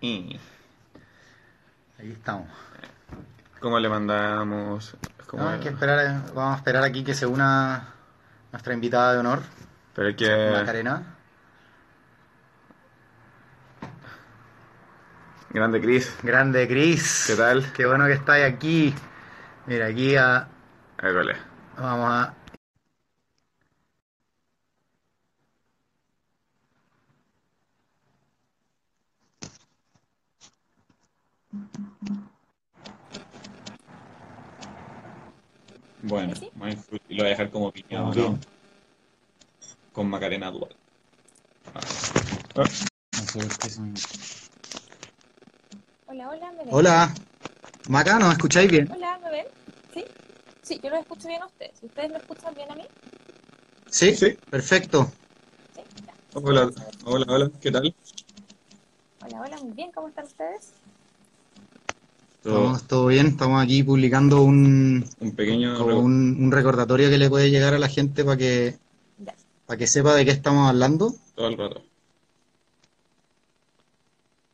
Y Ahí estamos. ¿Cómo le mandamos? ¿Cómo No, hay que esperar, vamos a esperar aquí que se una nuestra invitada de honor, Pero hay que... Macarena. Grande Chris. Grande Cris. ¿Qué tal? Qué bueno que estáis aquí. Mira, aquí a- École. vamos a... Bueno, y lo voy a dejar como opinión, Como ¿no? Con Macarena Dual. Hola, hola, ¿me ven? Hola. Maca, ¿nos escucháis bien? Hola, ¿me ven? ¿Sí? Sí, yo los escucho bien a ustedes. ¿Ustedes me escuchan bien a mí? Sí, Sí. perfecto. Sí. Hola, hola, hola, ¿qué tal? Hola, hola, muy bien, ¿cómo están ustedes? Todo Estamos todo bien, estamos aquí publicando un, un pequeño... como un, un recordatorio que le puede llegar a la gente para que, para que sepa de qué estamos hablando. Todo el rato.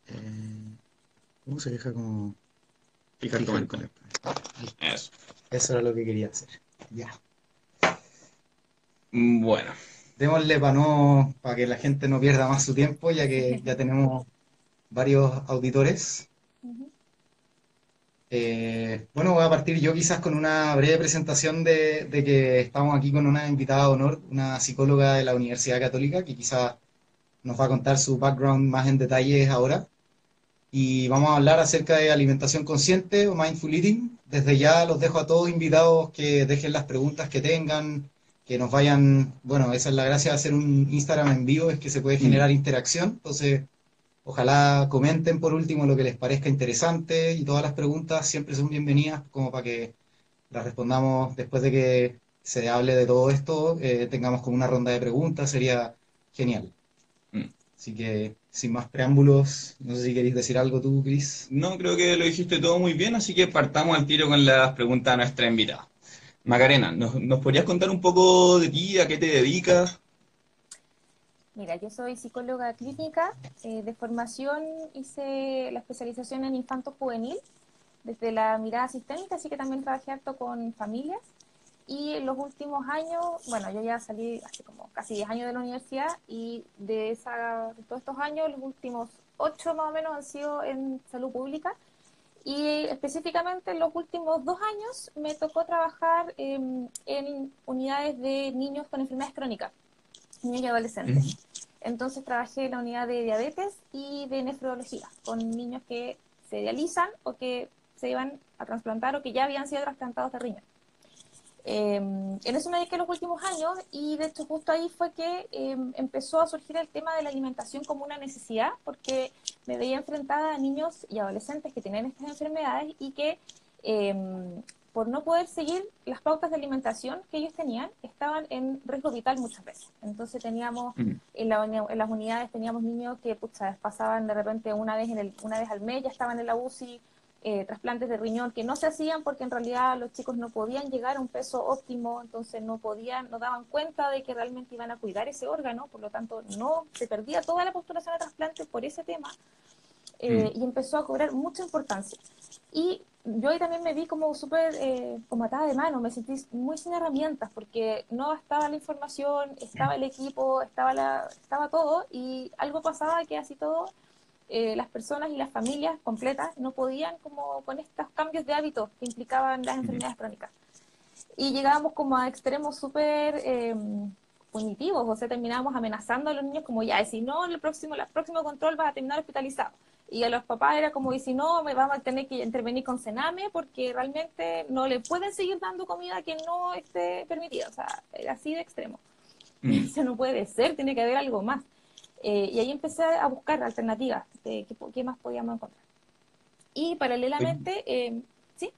Eh, ¿Cómo se deja como Fijar fijar comentario. Eso. Eso era lo que quería hacer. Ya. Mm, Bueno, Démosle para no, para que la gente no pierda más su tiempo, ya que ya tenemos varios auditores. Ujú. Eh, bueno, voy a partir yo quizás con una breve presentación de, de que estamos aquí con una invitada de honor, una psicóloga de la Universidad Católica, que quizás nos va a contar su background más en detalles ahora. Y vamos a hablar acerca de alimentación consciente o mindful eating. Desde ya los dejo a todos invitados que dejen las preguntas que tengan, que nos vayan, bueno, esa es la gracia de hacer un Instagram en vivo, es que se puede generar interacción. Entonces, Ojalá comenten por último lo que les parezca interesante y todas las preguntas siempre son bienvenidas como para que las respondamos después de que se hable de todo esto, eh, tengamos como una ronda de preguntas, sería genial. Mm. Así que sin más preámbulos, no sé si queréis decir algo tú, Chris. no creo que lo dijiste todo muy bien, así que partamos al tiro con las preguntas a nuestra invitada. Macarena, ¿nos, nos podrías contar un poco de ti, a qué te dedicas? Mira, yo soy psicóloga clínica. eh, de formación hice la especialización en infanto juvenil desde la mirada sistémica, así que también trabajé harto con familias. Y en los últimos años, bueno, yo ya salí hace como casi 10 años de la universidad y de, esa, todos estos años, los últimos 8 más o menos han sido en salud pública. Y específicamente en los últimos dos años me tocó trabajar em, en unidades de niños con enfermedades crónicas, niños y adolescentes. Entonces trabajé en la unidad de diabetes y de nefrología, con niños que se dializan o que se iban a trasplantar o que ya habían sido trasplantados de riñón. Eh, en eso me dediqué los últimos años y de hecho justo ahí fue que eh, empezó a surgir el tema de la alimentación como una necesidad porque me veía enfrentada a niños y adolescentes que tenían estas enfermedades y que eh, por no poder seguir las pautas de alimentación que ellos tenían, estaban en riesgo vital muchas veces. Entonces teníamos, Mm. en, la en las unidades teníamos niños que pucha, pasaban de repente una vez, en el, una vez al mes, ya estaban en la UCI, eh, trasplantes de riñón que no se hacían porque en realidad los chicos no podían llegar a un peso óptimo, entonces no podían, no daban cuenta de que realmente iban a cuidar ese órgano, por lo tanto no se perdía toda la postulación de trasplante por ese tema eh, y empezó a cobrar mucha importancia. Y yo ahí también me vi como súper eh, como atada de mano, me sentí muy sin herramientas porque no estaba la información, estaba el equipo, estaba, la, estaba todo y algo pasaba que así todo eh, las personas y las familias completas no podían como con estos cambios de hábitos que implicaban las enfermedades crónicas. Y llegábamos como a extremos súper eh, punitivos, o sea, terminábamos amenazando a los niños como ya, si no, el próximo, el próximo control vas a terminar hospitalizado. Y a los papás era como, y si no, me vamos a tener que intervenir con cename porque realmente no le pueden seguir dando comida que no esté permitida. O sea, era así de extremo. Mm. Eso no puede ser, tiene que haber algo más. Eh, y ahí empecé a buscar alternativas de qué, qué más podíamos encontrar. Y paralelamente, eh, sí,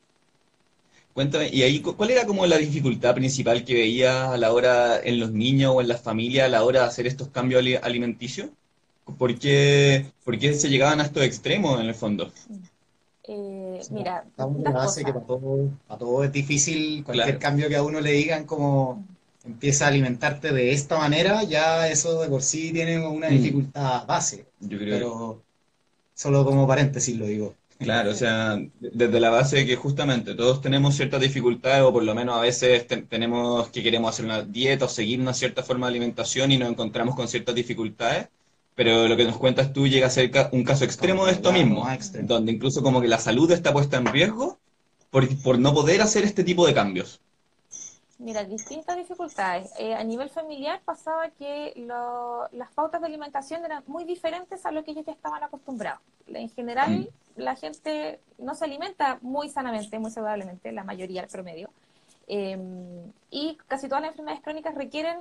Cuéntame, ¿y ahí cu- cuál era como la dificultad principal que veías a la hora en los niños o en las familias a la hora de hacer estos cambios ali- alimenticios? ¿Por qué, por qué se llegaban a estos extremos en el fondo? eh, mira, Estamos en distintas la base que para todo, para todo es difícil, cualquier Claro. cambio que a uno le digan como empieza a alimentarte de esta manera, ya eso de por sí tiene una Mm. dificultad base. Yo creo Pero Solo como paréntesis lo digo. Claro, o sea, desde la base de que justamente todos tenemos ciertas dificultades o por lo menos a veces tenemos que queremos hacer una dieta o seguir una cierta forma de alimentación y nos encontramos con ciertas dificultades, pero lo que nos cuentas tú llega a ser un caso extremo de esto mismo, donde incluso como que la salud está puesta en riesgo por, por no poder hacer este tipo de cambios. Mira, distintas dificultades. Eh, a nivel familiar pasaba que las pautas de alimentación eran muy diferentes a lo que ellos ya estaban acostumbrados. En general, mm. la gente no se alimenta muy sanamente, muy saludablemente, la mayoría, el promedio. Em, y casi todas las enfermedades crónicas requieren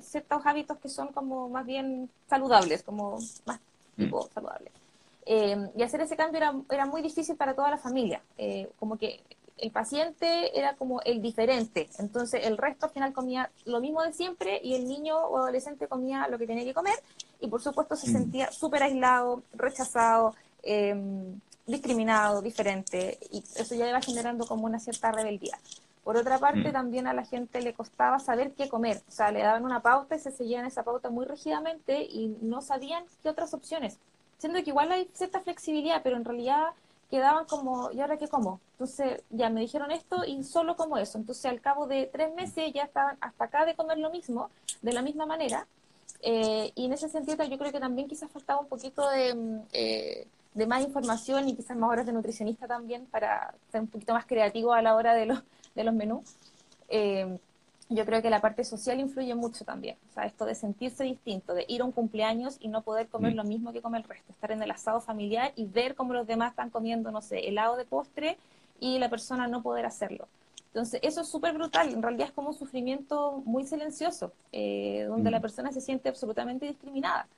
ciertos hábitos que son como más bien saludables, como más mm. tipo saludables. Em, y hacer ese cambio era, era, muy difícil para toda la familia. Eh, como que el paciente era como el diferente, entonces el resto al final comía lo mismo de siempre y el niño o adolescente comía lo que tenía que comer y por supuesto se mm. sentía súper aislado, rechazado, em, discriminado, diferente y eso ya iba generando como una cierta rebeldía. Por otra parte, mm. también a la gente le costaba saber qué comer, o sea, le daban una pauta y se seguían esa pauta muy rígidamente y no sabían qué otras opciones, siendo que igual hay cierta flexibilidad, pero en realidad quedaban como, ¿y ahora qué como? Entonces ya me dijeron esto y solo como eso. Entonces al cabo de tres meses ya estaban hasta acá de comer lo mismo, de la misma manera. Eh, y en ese sentido yo creo que también quizás faltaba un poquito de, mm, eh, de más información y quizás más horas de nutricionista también para ser un poquito más creativo a la hora de los, de los menús. Eh, yo creo que la parte social influye mucho también. O sea, esto de sentirse distinto, de ir a un cumpleaños y no poder comer mm. lo mismo que come el resto, estar en el asado familiar y ver cómo los demás están comiendo, no sé, helado de postre y la persona no poder hacerlo. Entonces, eso es súper brutal. En realidad es como un sufrimiento muy silencioso, eh, donde la mm. persona se siente absolutamente discriminada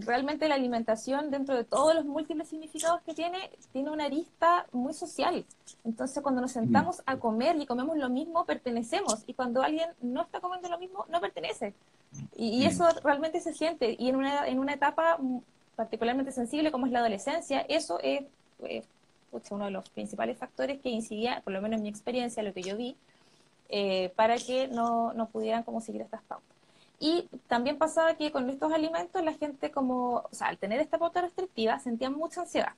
realmente la alimentación, dentro de todos los múltiples significados que tiene, tiene una arista muy social. Entonces, cuando nos sentamos a comer y comemos lo mismo, pertenecemos. Y cuando alguien no está comiendo lo mismo, no pertenece. Y, eso realmente se siente. Y en una, en una etapa particularmente sensible como es la adolescencia, eso es uno de los principales factores que incidía, por lo menos en mi experiencia, lo que yo vi, eh, para que no, no pudieran como seguir estas pautas. Y también pasaba que con estos alimentos la gente como, o sea, al tener esta pauta restrictiva sentían mucha ansiedad.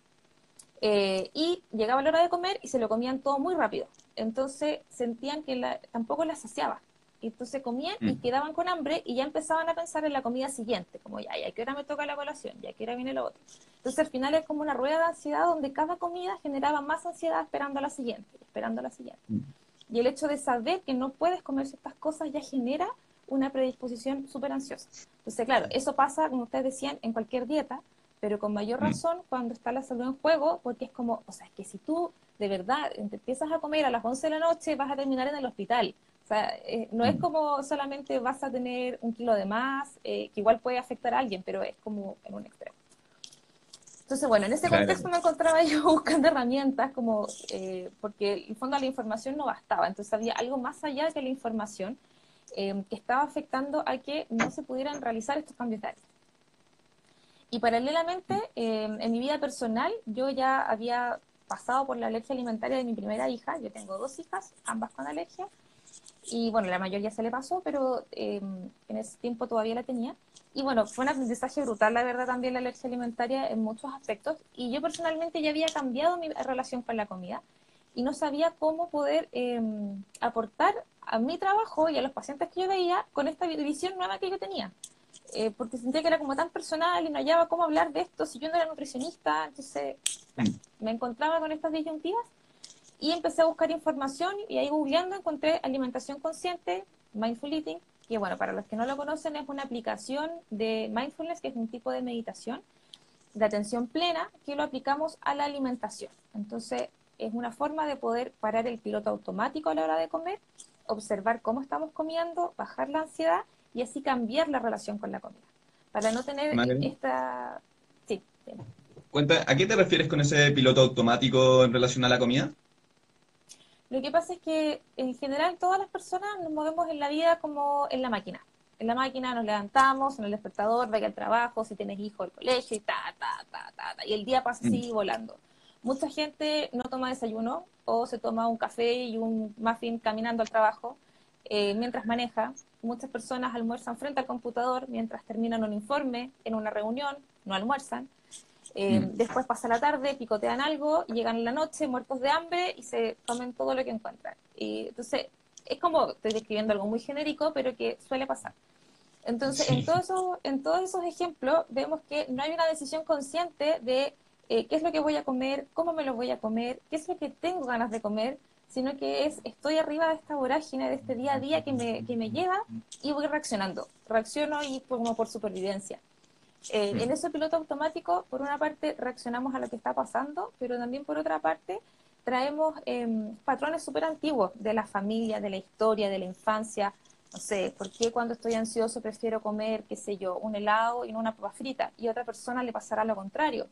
Eh, y llegaba la hora de comer y se lo comían todo muy rápido. Entonces sentían que la, tampoco la saciaba. Entonces comían y mm. quedaban con hambre y ya empezaban a pensar en la comida siguiente, como ya, ya, ¿a qué hora me toca la colación? ¿Ya qué hora viene lo otro? Entonces al final es como una rueda de ansiedad donde cada comida generaba más ansiedad esperando a la siguiente, esperando a la siguiente. Mm. Y el hecho de saber que no puedes comer ciertas cosas ya genera una predisposición súper ansiosa. Entonces, claro, eso pasa, como ustedes decían, en cualquier dieta, pero con mayor mm. razón cuando está la salud en juego, porque es como, o sea, es que si tú de verdad empiezas a comer a las 11 de la noche, vas a terminar en el hospital. O sea, eh, no es mm. como solamente vas a tener un kilo de más, eh, que igual puede afectar a alguien, pero es como en un extremo. Entonces, bueno, en ese contexto me encontraba yo buscando herramientas, como eh, porque en el fondo la información no bastaba, entonces había algo más allá que la información Em, que estaba afectando a que no se pudieran realizar estos cambios de Y paralelamente, em, en mi vida personal, yo ya había pasado por la alergia alimentaria de mi primera hija. Yo tengo dos hijas, ambas con alergia. Y bueno, la mayoría se le pasó, pero em, en ese tiempo todavía la tenía. Y bueno, fue un aprendizaje brutal, la verdad, también la alergia alimentaria en muchos aspectos. Y yo personalmente ya había cambiado mi relación con la comida y no sabía cómo poder aportar a mi trabajo y a los pacientes que yo veía con esta visión nueva que yo tenía. Eh, porque sentía que era como tan personal y no hallaba cómo hablar de esto si yo no era nutricionista. Entonces me encontraba con estas disyuntivas y empecé a buscar información y ahí googleando encontré alimentación consciente, mindful eating, que bueno, para los que no lo conocen es una aplicación de mindfulness, que es un tipo de meditación de atención plena que lo aplicamos a la alimentación. Entonces es una forma de poder parar el piloto automático a la hora de comer observar cómo estamos comiendo, bajar la ansiedad y así cambiar la relación con la comida. Para no tener esta... Sí. Cuenta, ¿a qué te refieres con ese piloto automático en relación a la comida? Lo que pasa es que en general todas las personas nos movemos en la vida como en la máquina. En la máquina nos levantamos, en el despertador, vaya al trabajo, si tienes hijo al colegio y ta, ta, ta, ta, ta. Y el día pasa así mm. volando. Mucha gente no toma desayuno o se toma un café y un muffin caminando al trabajo eh, mientras maneja. Muchas personas almuerzan frente al computador mientras terminan un informe en una reunión, no almuerzan. Eh, mm. Después pasa la tarde, picotean algo, llegan en la noche muertos de hambre y se comen todo lo que encuentran. Y entonces, es como, estoy describiendo algo muy genérico, pero que suele pasar. Entonces, en, todos esos, en todos esos ejemplos vemos que no hay una decisión consciente de eh, qué es lo que voy a comer, cómo me lo voy a comer, qué es lo que tengo ganas de comer, sino que es, estoy arriba de esta vorágine, de este día a día que me, que me lleva y voy reaccionando. Reacciono y como por supervivencia. Eh, en ese piloto automático, por una parte, reaccionamos a lo que está pasando, pero también por otra parte, traemos em, patrones súper antiguos de la familia, de la historia, de la infancia, no sé, ¿por qué cuando estoy ansioso prefiero comer, qué sé yo, un helado y no una papa frita? Y a otra persona le pasará lo contrario.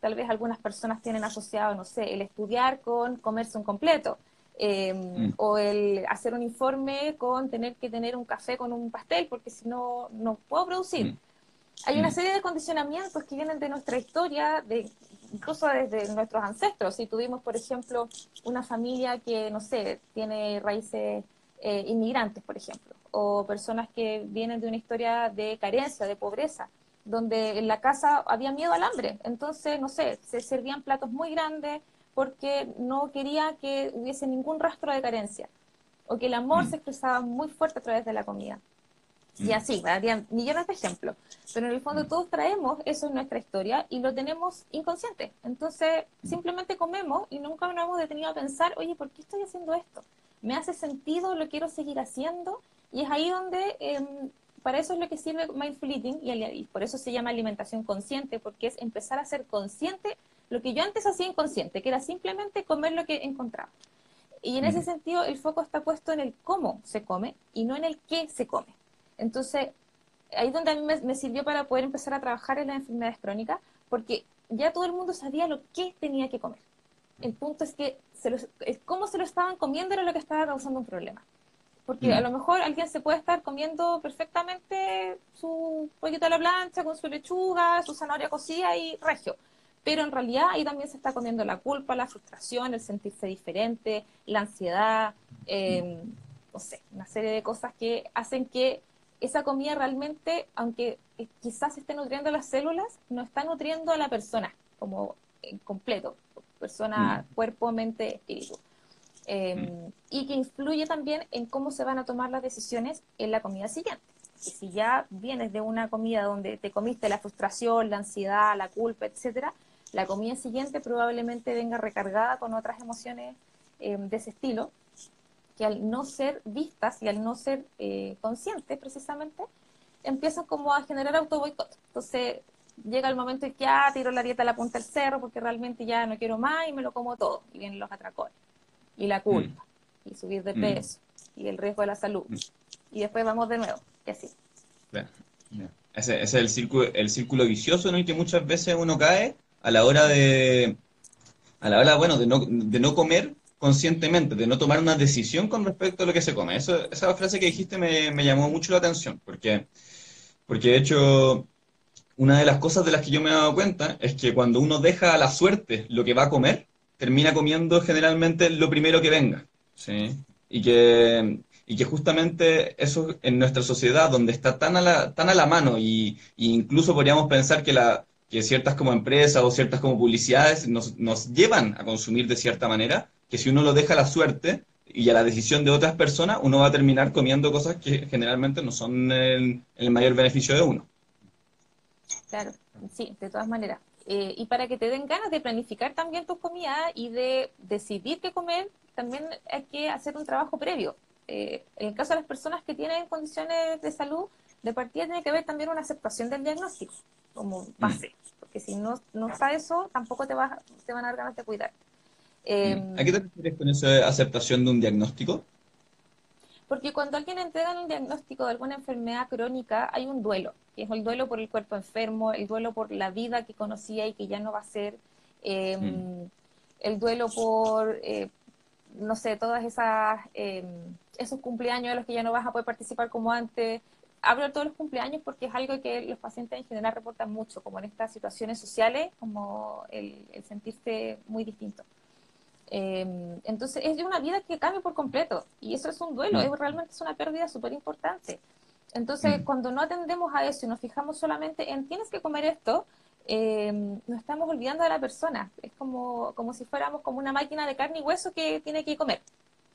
Tal vez algunas personas tienen asociado, no sé, el estudiar con comerse un completo. Em, mm. O el hacer un informe con tener que tener un café con un pastel, porque si no, no puedo producir. Mm. Hay una mm. serie de condicionamientos que vienen de nuestra historia, de, incluso desde nuestros ancestros. Si tuvimos, por ejemplo, una familia que, no sé, tiene raíces eh, inmigrantes, por ejemplo, o personas que vienen de una historia de carencia, de pobreza, donde en la casa había miedo al hambre. Entonces, no sé, se servían platos muy grandes porque no quería que hubiese ningún rastro de carencia, o que el amor mm. se expresaba muy fuerte a través de la comida. Y mm. así, había millones de ejemplos. Pero en el fondo mm. todos traemos eso en nuestra historia y lo tenemos inconsciente. Entonces, simplemente comemos y nunca nos hemos detenido a pensar, oye, ¿por qué estoy haciendo esto? me hace sentido, lo quiero seguir haciendo, y es ahí donde, em, para eso es lo que sirve Mindful Eating, y, por eso se llama alimentación consciente, porque es empezar a ser consciente lo que yo antes hacía inconsciente, que era simplemente comer lo que encontraba. Y en ese sentido, el foco está puesto en el cómo se come y no en el qué se come. Entonces, ahí es donde a mí me, sirvió para poder empezar a trabajar en las enfermedades crónicas, porque ya todo el mundo sabía lo que tenía que comer. El punto es que se cómo se lo estaban comiendo era lo que estaba causando un problema. Porque a lo mejor alguien se puede estar comiendo perfectamente su pollito a la plancha con su lechuga, su zanahoria cocida y regio. Pero en realidad ahí también se está comiendo la culpa, la frustración, el sentirse diferente, la ansiedad, em, no sé, una serie de cosas que hacen que esa comida realmente, aunque quizás esté nutriendo las células, no está nutriendo a la persona como en completo persona, mm. cuerpo, mente, espíritu. Em, mm. Y que influye también en cómo se van a tomar las decisiones en la comida siguiente. Y si ya vienes de una comida donde te comiste la frustración, la ansiedad, la culpa, etcétera, la comida siguiente probablemente venga recargada con otras emociones em, de ese estilo, que al no ser vistas y al no ser eh, conscientes precisamente, empiezan como a generar auto boicot. Entonces, llega el momento en que ya tiro la dieta a la punta del cerro porque realmente ya no quiero más y me lo como todo. Y vienen los atracones, y la culpa, mm. y subir de mm. peso, y el riesgo de la salud. Mm. Y después vamos de nuevo, y así. Ese, es el círculo, el círculo vicioso en el que muchas veces uno cae a la hora de, a la hora, bueno, de no, de no comer conscientemente, de no tomar una decisión con respecto a lo que se come. Eso, esa frase que dijiste me, me llamó mucho la atención, porque, porque de hecho una de las cosas de las que yo me he dado cuenta es que cuando uno deja a la suerte lo que va a comer, termina comiendo generalmente lo primero que venga. ¿sí? Y, que, y que justamente eso en nuestra sociedad, donde está tan a la, tan a la mano, y, incluso podríamos pensar que, la, que ciertas como empresas o ciertas como publicidades nos, nos llevan a consumir de cierta manera, que si uno lo deja a la suerte y a la decisión de otras personas, uno va a terminar comiendo cosas que generalmente no son el mayor beneficio de uno. Claro, sí, de todas maneras. Eh, y para que te den ganas de planificar también tus comidas y de decidir qué comer, también hay que hacer un trabajo previo. Eh, en el caso de las personas que tienen condiciones de salud, de partida tiene que haber también una aceptación del diagnóstico como base, mm. porque si no, no está eso, tampoco te, vas, te van a dar ganas de cuidar. ¿A qué te refieres con esa aceptación de un diagnóstico? Porque cuando alguien entrega un diagnóstico de alguna enfermedad crónica, hay un duelo, que es el duelo por el cuerpo enfermo, el duelo por la vida que conocía y que ya no va a ser, mm. el duelo por, eh, no sé, todas esas, em, esos cumpleaños de los que ya no vas a poder participar como antes. Hablo de todos los cumpleaños porque es algo que los pacientes en general reportan mucho, como en estas situaciones sociales, como el, el sentirse muy distinto. Em, entonces es una vida que cambia por completo y eso es un duelo, mm. es, realmente es una pérdida súper importante. Entonces, mm. cuando no atendemos a eso y nos fijamos solamente en tienes que comer esto, eh, nos estamos olvidando de la persona. Es como, como si fuéramos como una máquina de carne y hueso que tiene que comer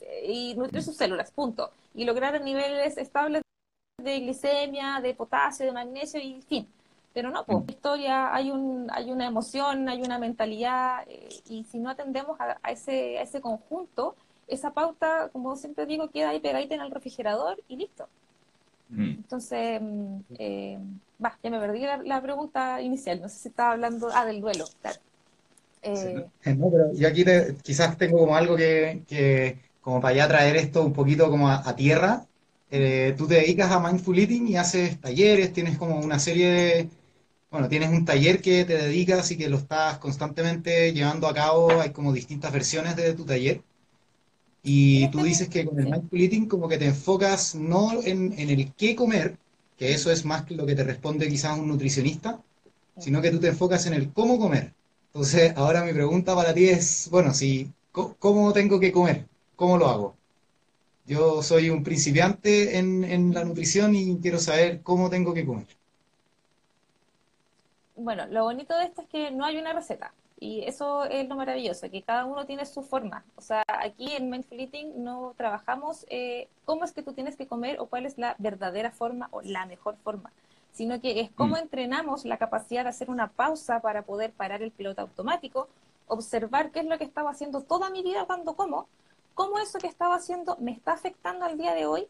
eh, y nutrir sus células, punto. Y lograr niveles estables de glicemia, de potasio, de magnesio y fin. Pero no, pues, historia, hay, un, hay una emoción, hay una mentalidad, eh, y si no atendemos a, ese, a ese conjunto, esa pauta, como siempre digo, queda ahí pegadita en el refrigerador y listo. Mm. Entonces, mm, eh, va, ya me perdí la, pregunta inicial, no sé si estaba hablando, ah, del duelo, claro. Eh, no, pero yo aquí quizás tengo como algo que, que, como para ya traer esto un poquito como a tierra, eh, tú te dedicas a Mindful Eating y haces talleres, tienes como una serie de, bueno, tienes un taller que te dedicas y que lo estás constantemente llevando a cabo, hay como distintas versiones de tu taller. Y tú dices que con el Mindful Eating como que te enfocas no en, en el qué comer, que eso es más que lo que te responde quizás un nutricionista, sino que tú te enfocas en el cómo comer. Entonces, ahora mi pregunta para ti es, bueno, si, ¿cómo tengo que comer? ¿Cómo lo hago? Yo soy un principiante en, la nutrición y quiero saber cómo tengo que comer. Bueno, lo bonito de esto es que no hay una receta. Y eso es lo maravilloso, que cada uno tiene su forma. O sea, aquí en Mindful Eating no trabajamos eh, cómo es que tú tienes que comer o cuál es la verdadera forma o la mejor forma, sino que es cómo mm. entrenamos la capacidad de hacer una pausa para poder parar el piloto automático, observar qué es lo que estaba haciendo toda mi vida cuando como, cómo eso que estaba haciendo me está afectando al día de hoy,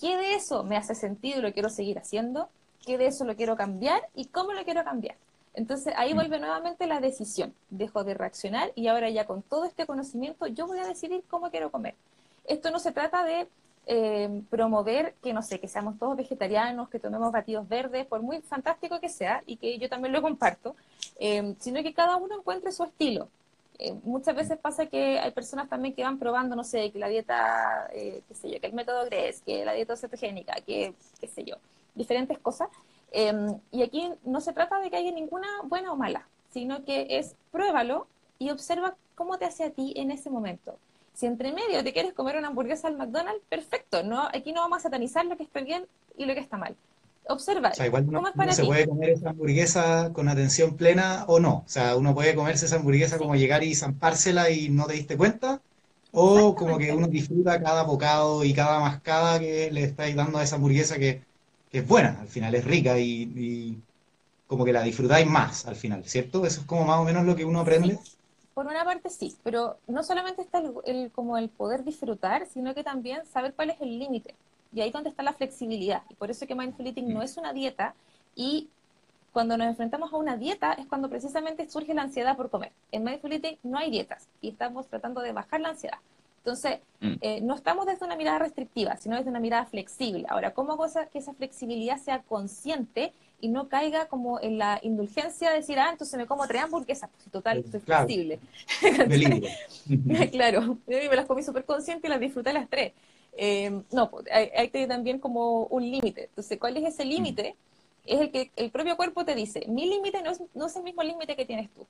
qué de eso me hace sentido y lo quiero seguir haciendo, qué de eso lo quiero cambiar y cómo lo quiero cambiar. Entonces ahí mm. vuelve nuevamente la decisión. Dejo de reaccionar y ahora ya con todo este conocimiento yo voy a decidir cómo quiero comer. Esto no se trata de eh, promover que, no sé, que seamos todos vegetarianos, que tomemos batidos verdes, por muy fantástico que sea, y que yo también lo comparto, eh, sino que cada uno encuentre su estilo. Eh, muchas veces pasa que hay personas también que van probando, no sé, que la dieta, eh, qué sé yo, que el método GRES, que la dieta cetogénica, que qué sé yo, diferentes cosas. Em, y aquí no se trata de que haya ninguna buena o mala, sino que es pruébalo y observa cómo te hace a ti en ese momento. Si entre medio te quieres comer una hamburguesa al McDonald's, perfecto. No, aquí no vamos a satanizar lo que está bien y lo que está mal observa. O sea, igual uno, se puede comer esa hamburguesa con atención plena o no. O sea, uno puede comerse esa hamburguesa como llegar y zampársela y no te diste cuenta. O como que uno disfruta cada bocado y cada mascada que le estáis dando a esa hamburguesa que, es buena, al final es rica y, como que la disfrutáis más al final, ¿cierto? Eso es como más o menos lo que uno aprende. Por una parte sí, pero no solamente está el, como el poder disfrutar, sino que también saber cuál es el límite. Y ahí es donde está la flexibilidad. Y por eso que Mindful Eating no es una dieta y cuando nos enfrentamos a una dieta es cuando precisamente surge la ansiedad por comer. En Mindful Eating no hay dietas y estamos tratando de bajar la ansiedad. Entonces, mm. eh, no estamos desde una mirada restrictiva, sino desde una mirada flexible. Ahora, ¿cómo hago que esa flexibilidad sea consciente y no caiga como en la indulgencia de decir, ah, entonces me como tres hamburguesas? Pues total, estoy flexible. claro, yo me las comí súper consciente y las disfruté las tres. Eh, no, pues, hay, hay, también como un límite. Entonces, ¿cuál es ese límite? Es el que el propio cuerpo te dice, mi límite no es, no es el mismo límite que tienes tú,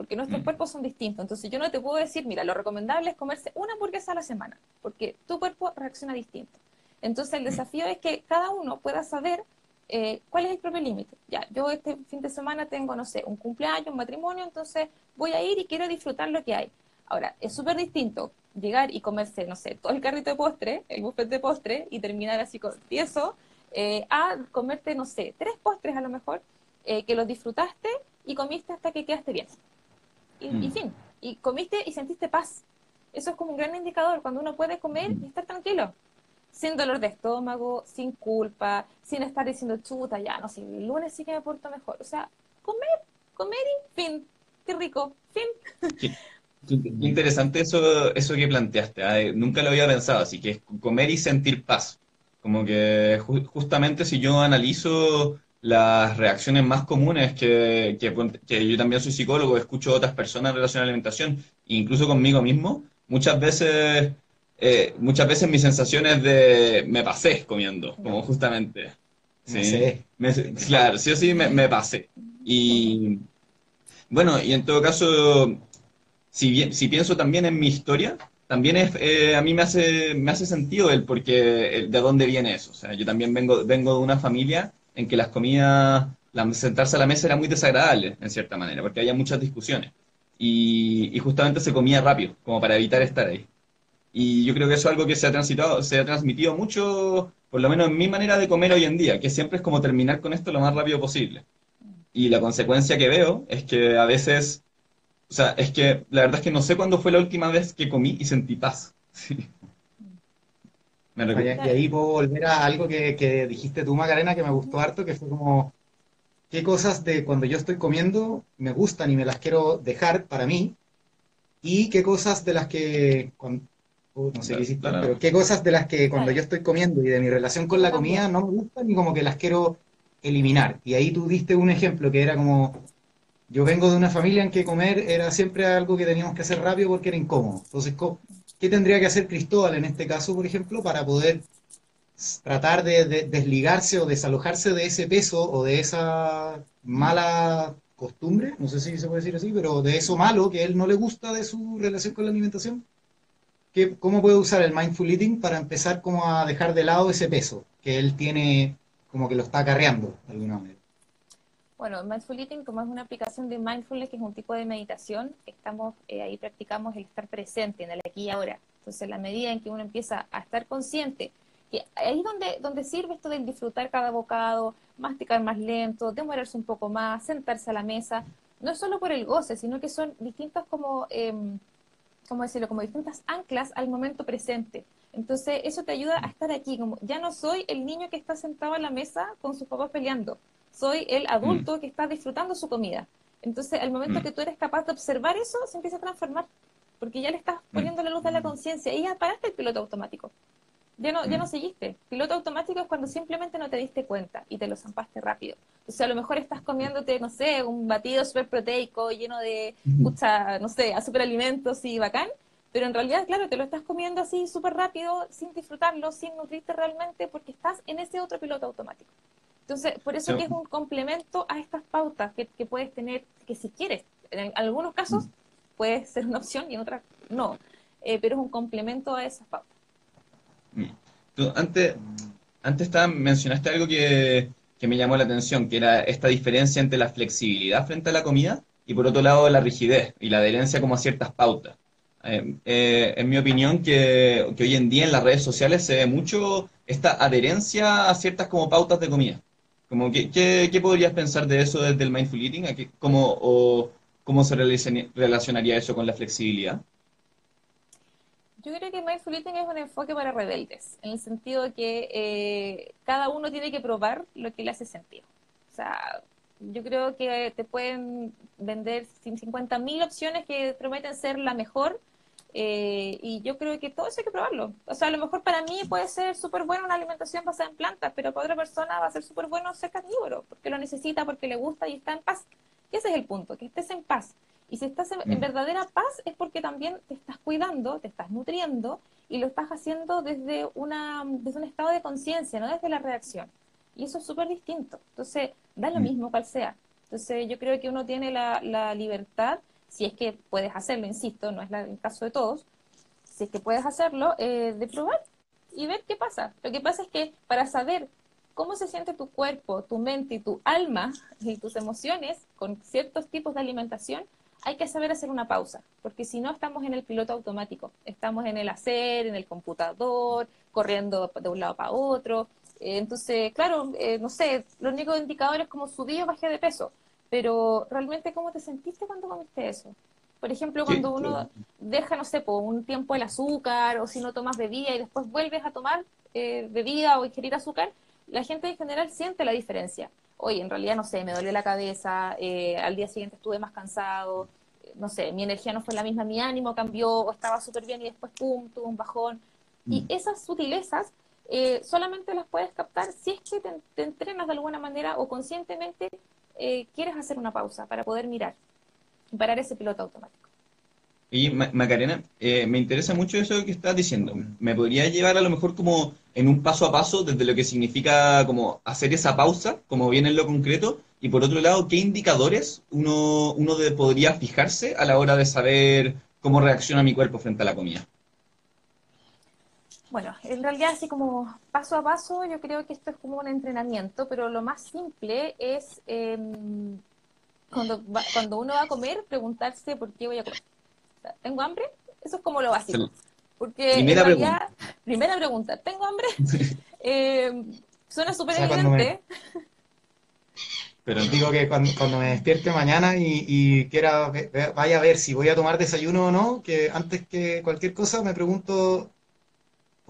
porque nuestros cuerpos son distintos. Entonces, yo no te puedo decir, mira, lo recomendable es comerse una hamburguesa a la semana, porque tu cuerpo reacciona distinto. Entonces, el desafío es que cada uno pueda saber eh, cuál es el propio límite. Ya, yo este fin de semana tengo, no sé, un cumpleaños, un matrimonio, entonces voy a ir y quiero disfrutar lo que hay. Ahora, es súper distinto llegar y comerse, no sé, todo el carrito de postre, el buffet de postre, y terminar así con tieso, eh, a comerte, no sé, tres postres a lo mejor, eh, que los disfrutaste y comiste hasta que quedaste bien. Y, mm. fin, y comiste y sentiste paz. Eso es como un gran indicador cuando uno puede comer y estar tranquilo, sin dolor de estómago, sin culpa, sin estar diciendo chuta, ya no sé, el lunes sí que me porto mejor. O sea, comer, comer y fin, qué rico, fin. interesante eso, eso que planteaste. ¿ah? Nunca lo había pensado, así que es comer y sentir paz. Como que justamente si yo analizo las reacciones más comunes que, que, yo también soy psicólogo, escucho a otras personas en relación a la alimentación, incluso conmigo mismo, muchas veces, eh, muchas veces mi sensación es de me pasé comiendo, como justamente. ¿sí? claro, sí o sí me, me pasé. Y bueno, y en todo caso, si, bien, si pienso también en mi historia, también es, eh, a mí me hace, me hace sentido el porque, de dónde viene eso. O sea, yo también vengo, vengo de una familia en que las comidas sentarse a la mesa era muy desagradable, en cierta manera, porque había muchas discusiones. Y, y justamente se comía rápido, como para evitar estar ahí. Y yo creo que eso es algo que se ha, transitado, se ha transmitido mucho, por lo menos en mi manera de comer hoy en día, que siempre es como terminar con esto lo más rápido posible. Y la consecuencia que veo es que a veces, o sea, es que la verdad es que no sé cuándo fue la última vez que comí y sentí paz. y ahí puedo volver a algo que, que dijiste tú, Macarena, que me gustó harto, que fue como, ¿qué cosas de cuando yo estoy comiendo me gustan y me las quiero dejar para mí? ¿Y qué cosas de las que, Uh, no sé qué hiciste, pero qué cosas de las que cuando yo estoy comiendo y de mi relación con la comida no me gustan y como que las quiero eliminar. Y ahí tú diste un ejemplo que era como, yo vengo de una familia en que comer era siempre algo que teníamos que hacer rápido porque era incómodo. Entonces, ¿qué tendría que hacer Cristóbal en este caso, por ejemplo, para poder tratar de, desligarse o desalojarse de ese peso o de esa mala costumbre, no sé si se puede decir así, pero de eso malo que a él no le gusta de su relación con la alimentación? ¿cómo puede usar el mindful eating para empezar como a dejar de lado ese peso que él tiene, como que lo está acarreando de alguna manera? Bueno, Mindful Eating, como es una aplicación de mindfulness, que es un tipo de meditación, estamos eh, ahí practicamos el estar presente en el aquí y ahora. Entonces, la medida en que uno empieza a estar consciente, que ahí es donde, sirve esto de disfrutar cada bocado, masticar más lento, demorarse un poco más, sentarse a la mesa, no solo por el goce, sino que son distintos como em, como decirlo, como distintas anclas al momento presente. Entonces, eso te ayuda a estar aquí, como ya no soy el niño que está sentado en la mesa con sus papás peleando, soy el adulto mm. que está disfrutando su comida. Entonces, al momento mm. que tú eres capaz de observar eso, se empieza a transformar, porque ya le estás mm. poniendo la luz de la conciencia y ya paraste el piloto automático ya no, ya no seguiste. Piloto automático es cuando simplemente no te diste cuenta y te lo zampaste rápido. O sea, a lo mejor estás comiéndote, no sé, un batido súper proteico lleno de, no sé, alimentos y bacán, pero en realidad, claro, te lo estás comiendo así súper rápido, sin disfrutarlo, sin nutrirte realmente, porque estás en ese otro piloto automático. Entonces, por eso que es un complemento a estas pautas que, que puedes tener, que si quieres, en algunos casos puede ser una opción y en otras no, eh, pero es un complemento a esas pautas. Tú, antes, antes mencionaste algo que, me llamó la atención, que era esta diferencia entre la flexibilidad frente a la comida y por otro lado la rigidez y la adherencia como a ciertas pautas. Eh, eh, en mi opinión, que, hoy en día en las redes sociales se ve mucho esta adherencia a ciertas como pautas de comida. Como que, ¿qué, podrías pensar de eso desde el mindful eating? ¿Cómo, o, ¿Cómo se relacionaría eso con la flexibilidad? Yo creo que Mindful Eating es un enfoque para rebeldes, en el sentido de que eh, cada uno tiene que probar lo que le hace sentido. O sea, yo creo que te pueden vender 50.000 opciones que prometen ser la mejor, eh, y yo creo que todo eso hay que probarlo. O sea, a lo mejor para mí puede ser súper bueno una alimentación basada en plantas, pero para otra persona va a ser súper bueno ser carnívoro, porque lo necesita, porque le gusta y está en paz. Y ese es el punto, que estés en paz. Y si estás en, mm. verdadera paz es porque también te estás cuidando, te estás nutriendo y lo estás haciendo desde, una, desde un estado de conciencia, no desde la reacción. Y eso es súper distinto. Entonces, da lo mm. mismo cual sea. Entonces, yo creo que uno tiene la, la libertad, si es que puedes hacerlo, insisto, no es el caso de todos, si es que puedes hacerlo, eh, de probar y ver qué pasa. Lo que pasa es que para saber cómo se siente tu cuerpo, tu mente y tu alma y tus emociones con ciertos tipos de alimentación, hay que saber hacer una pausa, porque si no estamos en el piloto automático, estamos en el hacer, en el computador, corriendo de un lado para otro. Eh, entonces, claro, eh, no sé, los únicos indicadores como subí o bajé de peso, pero realmente cómo te sentiste cuando comiste eso. Por ejemplo, cuando uno deja, no sé, por un tiempo el azúcar, o si no tomas bebida y después vuelves a tomar eh, bebida o ingerir azúcar, la gente en general siente la diferencia oye, en realidad, no sé, me dolió la cabeza, eh, al día siguiente estuve más cansado, no sé, mi energía no fue la misma, mi ánimo cambió, o estaba súper bien y después, pum, tuve un bajón. Y mm. esas sutilezas eh, solamente las puedes captar si es que te, entrenas de alguna manera o conscientemente eh, quieres hacer una pausa para poder mirar y parar ese piloto automático. Y Macarena, eh, me interesa mucho eso que estás diciendo. ¿Me podría llevar a lo mejor como en un paso a paso desde lo que significa como hacer esa pausa, como viene en lo concreto? Y por otro lado, ¿qué indicadores uno, uno podría fijarse a la hora de saber cómo reacciona mi cuerpo frente a la comida? Bueno, en realidad así como paso a paso, yo creo que esto es como un entrenamiento, pero lo más simple es em, cuando, cuando uno va a comer, preguntarse por qué voy a comer. ¿Tengo hambre? Eso es como lo básico. Porque primera realidad, pregunta. primera pregunta, ¿tengo hambre? eh, suena súper evidente. Pero digo que cuando, cuando me despierte mañana y, y, quiera vaya a ver si voy a tomar desayuno o no, que antes que cualquier cosa me pregunto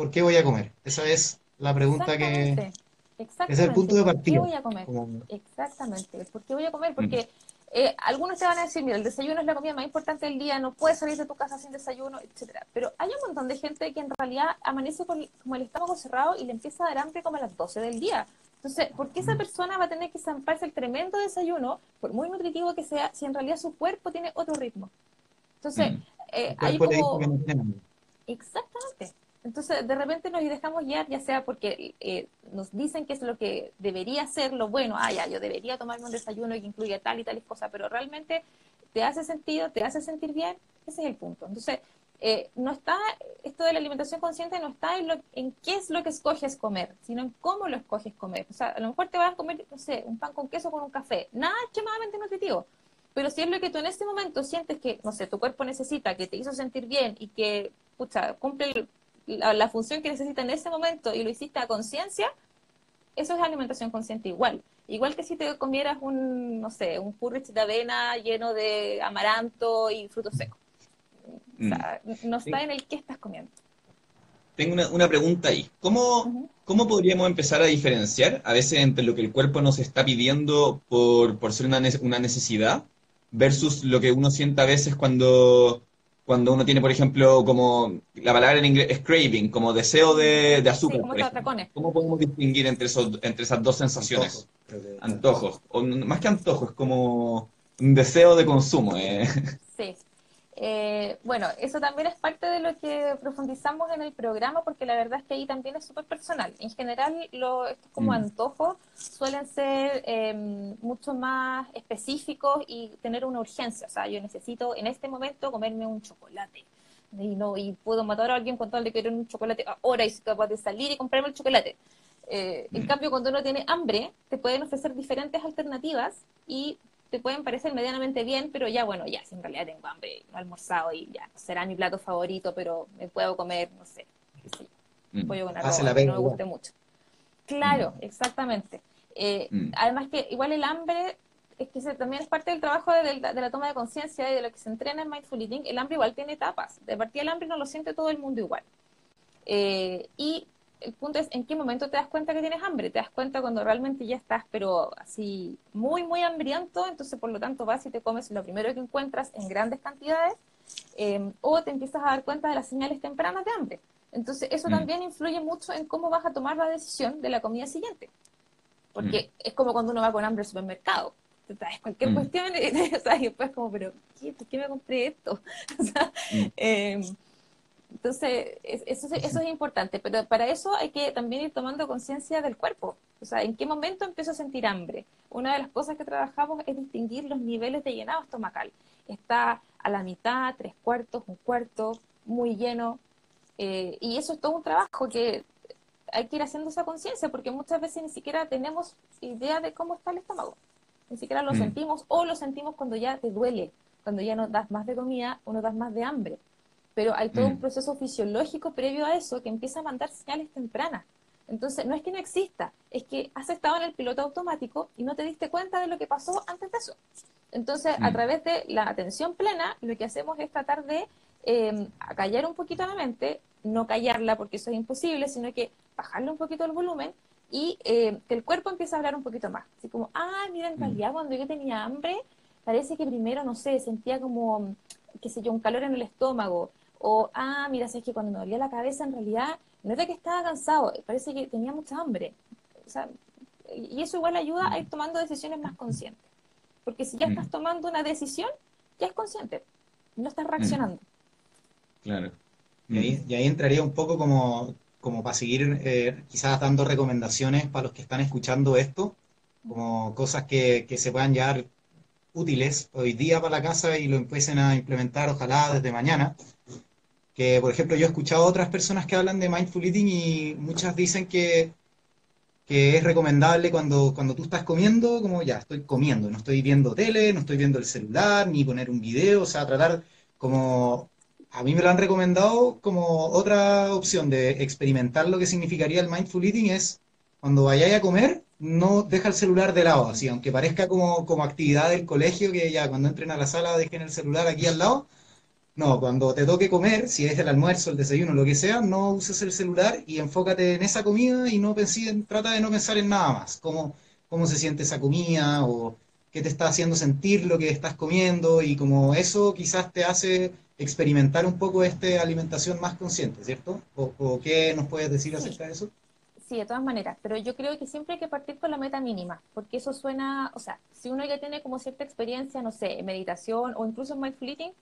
por qué voy a comer. Esa es la pregunta que es el punto de partida. ¿Por qué voy a comer? Exactamente. ¿Por qué voy a comer? Porque eh, algunos te van a decir, mira, el desayuno es la comida más importante del día, no puedes salir de tu casa sin desayuno, etcétera. Pero hay un montón de gente que en realidad amanece con como el estómago cerrado y le empieza a dar hambre como a las 12 del día. Entonces, ¿por qué esa persona va a tener que zamparse el tremendo desayuno, por muy nutritivo que sea, si en realidad su cuerpo tiene otro ritmo? Entonces, eh, hay como... Exactamente. Entonces, de repente nos dejamos guiar, ya sea porque eh, nos dicen que es lo que debería ser lo bueno, ah, ya, yo debería tomarme un desayuno que incluya tal y tal cosa, pero realmente te hace sentido, te hace sentir bien, ese es el punto. Entonces, eh, no está, esto de la alimentación consciente no está en, lo, en qué es lo que escoges comer, sino en cómo lo escoges comer. O sea, a lo mejor te vas a comer, no sé, un pan con queso con un café, nada extremadamente nutritivo. Pero si es lo que tú en este momento sientes que, no sé, tu cuerpo necesita, que te hizo sentir bien y que, pucha, cumple la, función que necesita en ese momento y lo hiciste a conciencia, eso es alimentación consciente igual. Igual que si te comieras un, no sé, un porridge de avena lleno de amaranto y frutos secos. O sea, mm. no está en el qué estás comiendo. Tengo una, pregunta ahí. ¿Cómo, ¿Cómo podríamos empezar a diferenciar a veces entre lo que el cuerpo nos está pidiendo por, por ser una, una necesidad versus lo que uno siente a veces cuando cuando uno tiene, por ejemplo, como la palabra en inglés es craving, como deseo de, azúcar. ¿Cómo podemos distinguir entre, esos, entre esas dos sensaciones? Antojos. O, más que antojos, es como un deseo de consumo. Eh. Sí. Eh, bueno, eso también es parte de lo que profundizamos en el programa, porque la verdad es que ahí también es súper personal. En general, lo, estos como mm. antojos suelen ser em, mucho más específicos y tener una urgencia. O sea, yo necesito en este momento comerme un chocolate. Y, no, y puedo matar a alguien con tal de querer un chocolate ahora y soy capaz de salir y comprarme el chocolate. Eh, en mm. cambio, cuando uno tiene hambre, te pueden ofrecer diferentes alternativas y te pueden parecer medianamente bien, pero ya, bueno, ya, si en realidad tengo hambre, no he almorzado y ya, será mi plato favorito, pero me puedo comer, no sé, mm. pollo con arroz, que no me guste mucho. Claro, mm. exactamente. Eh, mm. Además que igual el hambre es que también es parte del trabajo de, la toma de conciencia y de lo que se entrena en Mindful Eating. El hambre igual tiene etapas. De partida el hambre no lo siente todo el mundo igual. Eh, y el punto es en qué momento te das cuenta que tienes hambre. Te das cuenta cuando realmente ya estás, pero así muy, muy hambriento, entonces por lo tanto vas y te comes lo primero que encuentras en grandes cantidades, em, o te empiezas a dar cuenta de las señales tempranas de hambre. Entonces eso mm. también influye mucho en cómo vas a tomar la decisión de la comida siguiente. Porque mm. es como cuando uno va con hambre al supermercado. Te traes cualquier mm. cuestión y, o sea, y después como, pero ¿por qué me compré esto? o sea, eh, entonces, eso, eso es importante, pero para eso hay que también ir tomando conciencia del cuerpo. O sea, ¿en qué momento empiezo a sentir hambre? Una de las cosas que trabajamos es distinguir los niveles de llenado estomacal. Está a la mitad, tres cuartos, un cuarto, muy lleno. Eh, y eso es todo un trabajo que hay que ir haciendo esa conciencia, porque muchas veces ni siquiera tenemos idea de cómo está el estómago. Ni siquiera lo mm. sentimos o lo sentimos cuando ya te duele, cuando ya no das más de comida o no das más de hambre pero hay todo un mm. proceso fisiológico previo a eso que empieza a mandar señales tempranas. Entonces, no es que no exista, es que has estado en el piloto automático y no te diste cuenta de lo que pasó antes de eso. Entonces, a mm. través de la atención plena, lo que hacemos es tratar de eh, callar un poquito la mente, no callarla porque eso es imposible, sino que bajarle un poquito el volumen y eh, que el cuerpo empiece a hablar un poquito más. Así como, ah, mira, en mm. realidad cuando yo tenía hambre, parece que primero, no sé, sentía como, qué sé yo, un calor en el estómago, o, ah, mira, sabes que cuando me dolía la cabeza, en realidad, no es de que estaba cansado, parece que tenía mucha hambre. O sea, y eso igual ayuda a ir tomando decisiones más conscientes. Porque si ya estás mm. tomando una decisión, ya es consciente, no estás reaccionando. Claro. Y ahí, entraría un poco como, como para seguir eh, quizás dando recomendaciones para los que están escuchando esto, como cosas que, que se puedan llevar útiles hoy día para la casa y lo empiecen a implementar ojalá desde mañana. Que, por ejemplo, yo he escuchado a otras personas que hablan de mindful eating y muchas dicen que, que es recomendable cuando, cuando tú estás comiendo, como ya, estoy comiendo, no estoy viendo tele, no estoy viendo el celular, ni poner un video, o sea, tratar como... A mí me lo han recomendado como otra opción de experimentar lo que significaría el mindful eating es cuando vayáis a comer, no deja el celular de lado, así, aunque parezca como, como actividad del colegio, que ya cuando entren a la sala dejen el celular aquí al lado, no, cuando te toque comer, si es el almuerzo, el desayuno, lo que sea, no uses el celular y enfócate en esa comida y no trata de no pensar en nada más. Cómo, cómo se siente esa comida o qué te está haciendo sentir lo que estás comiendo y como eso quizás te hace experimentar un poco esta alimentación más consciente, ¿cierto? ¿O, qué nos puedes decir acerca de eso? Sí, de todas maneras, pero yo creo que siempre hay que partir con la meta mínima, porque eso suena, o sea, si uno ya tiene como cierta experiencia, no sé, en meditación o incluso en mindful eating,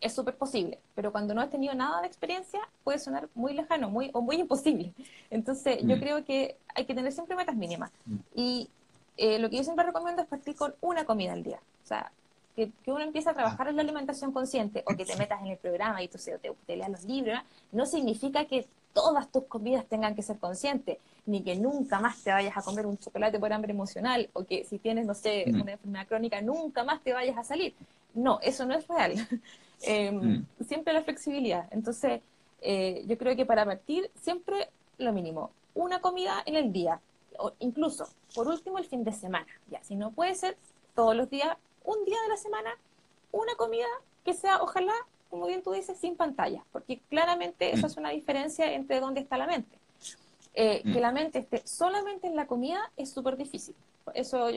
es súper posible, pero cuando no has tenido nada de experiencia puede sonar muy lejano muy, o muy imposible. Entonces yo mm. creo que hay que tener siempre metas mínimas. Mm. Y eh, lo que yo siempre recomiendo es partir con una comida al día. O sea, que, uno empiece a trabajar en la alimentación consciente o que te metas en el programa y tú te, te leas los libros, no significa que todas tus comidas tengan que ser conscientes, ni que nunca más te vayas a comer un chocolate por hambre emocional o que si tienes, no sé, mm. una enfermedad crónica, nunca más te vayas a salir. No, eso no es real. Em, mm. Siempre la flexibilidad. Entonces, eh, yo creo que para partir, siempre lo mínimo, una comida en el día, o incluso, por último, el fin de semana. Ya, si no puede ser todos los días, un día de la semana, una comida que sea, ojalá, como bien tú dices, sin pantalla, porque claramente eso mm. es una diferencia entre dónde está la mente. Eh, mm. Que la mente esté solamente en la comida es súper difícil. Eso,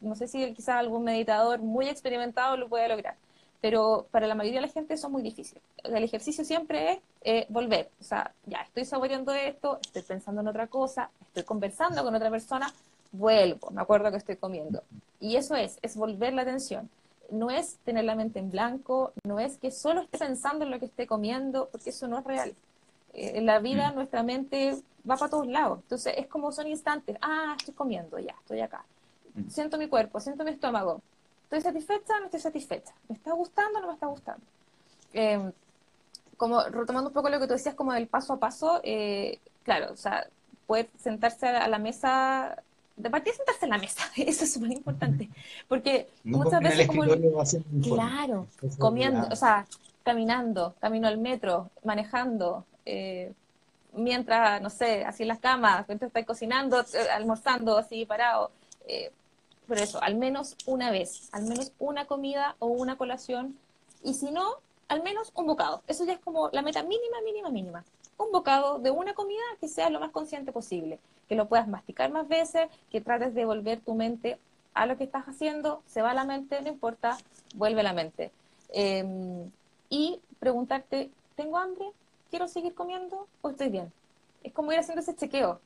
no sé si quizás algún meditador muy experimentado lo puede lograr pero para la mayoría de la gente eso es muy difícil. El ejercicio siempre es eh, volver, o sea, ya estoy saboreando esto, estoy pensando en otra cosa, estoy conversando con otra persona, vuelvo, me acuerdo que estoy comiendo. Y eso es, es volver la atención. No es tener la mente en blanco, no es que solo esté pensando en lo que esté comiendo, porque eso no es real. Eh, en la vida mm. nuestra mente va para todos lados. Entonces es como son instantes, ah, estoy comiendo, ya, estoy acá. Mm. Siento mi cuerpo, siento mi estómago, ¿Estoy satisfecha? No estoy satisfecha. ¿Me está gustando? No me está gustando. Em, como retomando un poco lo que tú decías, como del paso a paso, eh, claro, o sea, poder sentarse a la mesa, de partida sentarse en la mesa, eso es súper importante, porque muchas veces como, claro, comiendo, o sea, caminando, camino al metro, manejando, eh, mientras, no sé, así en las camas, mientras estoy cocinando, eh, almorzando, así parado, por eso, al menos una vez, al menos una comida o una colación, y si no, al menos un bocado. Eso ya es como la meta mínima, mínima, mínima. Un bocado de una comida que sea lo más consciente posible, que lo puedas masticar más veces, que trates de volver tu mente a lo que estás haciendo, se va la mente, no importa, vuelve la mente. Em, y preguntarte, ¿tengo hambre? ¿Quiero seguir comiendo o estoy bien? Es como ir haciendo ese chequeo.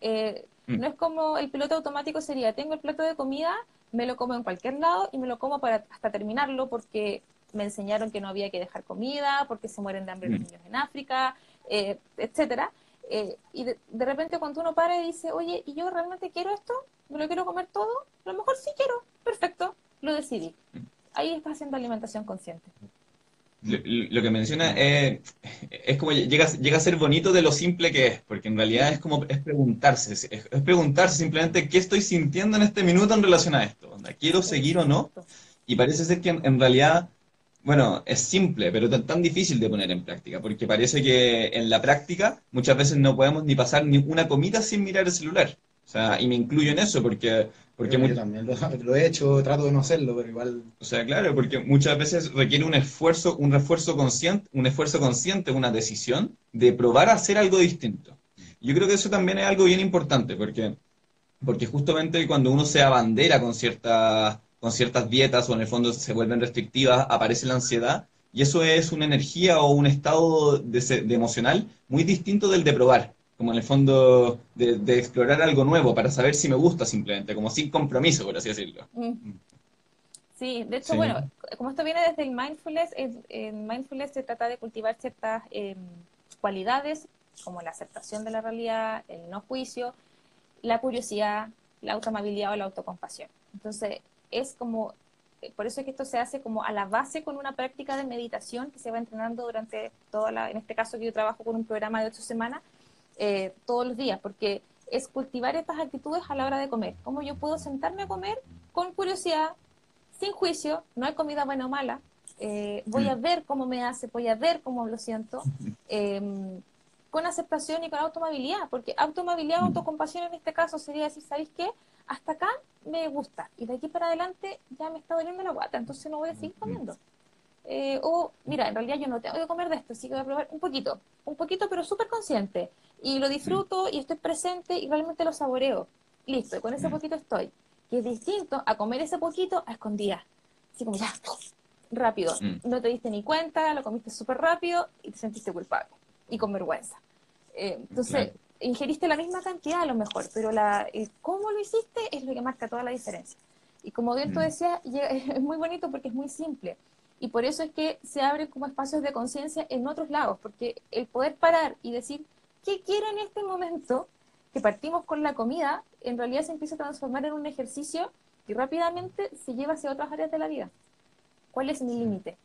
Eh, Mm. No es como el piloto automático sería, tengo el plato de comida, me lo como en cualquier lado y me lo como para hasta terminarlo porque me enseñaron que no había que dejar comida, porque se mueren de hambre los mm. niños en África, eh, etcétera. Eh, y de, de, repente cuando uno para y dice, oye, ¿y yo realmente quiero esto? ¿Me lo quiero comer todo? A lo mejor sí quiero, perfecto, lo decidí. Mm. Ahí estás haciendo alimentación consciente lo, que menciona es, es como llega, llega a ser bonito de lo simple que es, porque en realidad es como es preguntarse, es, preguntarse simplemente qué estoy sintiendo en este minuto en relación a esto, ¿quiero seguir o no? Y parece ser que en, realidad, bueno, es simple, pero tan, tan, difícil de poner en práctica, porque parece que en la práctica muchas veces no podemos ni pasar ni una comida sin mirar el celular. O sea, y me incluyo en eso, porque porque yo también lo, he hecho, trato de no hacerlo, pero igual. O sea, claro, porque muchas veces requiere un esfuerzo, un refuerzo consciente, un esfuerzo consciente, una decisión de probar a hacer algo distinto. Yo creo que eso también es algo bien importante, porque, porque justamente cuando uno se abandera con ciertas, con ciertas dietas o en el fondo se vuelven restrictivas, aparece la ansiedad, y eso es una energía o un estado de, de emocional muy distinto del de probar como en el fondo de, explorar algo nuevo para saber si me gusta simplemente, como sin compromiso, por así decirlo. Mm. Sí, de hecho, bueno, como esto viene desde el mindfulness, en mindfulness se trata de cultivar ciertas em, cualidades como la aceptación de la realidad, el no juicio, la curiosidad, la autoamabilidad o la autocompasión. Entonces, es como por eso es que esto se hace como a la base con una práctica de meditación que se va entrenando durante toda la, en este caso que yo trabajo con un programa de ocho semanas, eh, todos los días, porque es cultivar estas actitudes a la hora de comer. Cómo yo puedo sentarme a comer con curiosidad, sin juicio, no hay comida buena o mala, eh, voy a ver cómo me hace, voy a ver cómo lo siento, em, con aceptación y con automabilidad, porque automabilidad, autocompasión en este caso sería decir, ¿sabéis qué? Hasta acá me gusta y de aquí para adelante ya me está doliendo la guata, entonces no voy a seguir comiendo. Eh, o, mira, en realidad yo no tengo que comer de esto, así que voy a probar un poquito, un poquito, pero súper consciente. Y lo disfruto y estoy presente y realmente lo saboreo. Listo, y con ese poquito estoy. Que es distinto a comer ese poquito a escondidas. Así como ya, rápido. No te diste ni cuenta, lo comiste súper rápido y te sentiste culpable y con vergüenza. Eh, entonces, ingeriste la misma cantidad a lo mejor, pero la, cómo lo hiciste es lo que marca toda la diferencia. Y como bien tú mm. decías, es muy bonito porque es muy simple. Y por eso es que se abren como espacios de conciencia en otros lados, porque el poder parar y decir, ¿qué quiero en este momento? Que partimos con la comida, en realidad se empieza a transformar en un ejercicio y rápidamente se lleva hacia otras áreas de la vida. ¿Cuál es mi límite?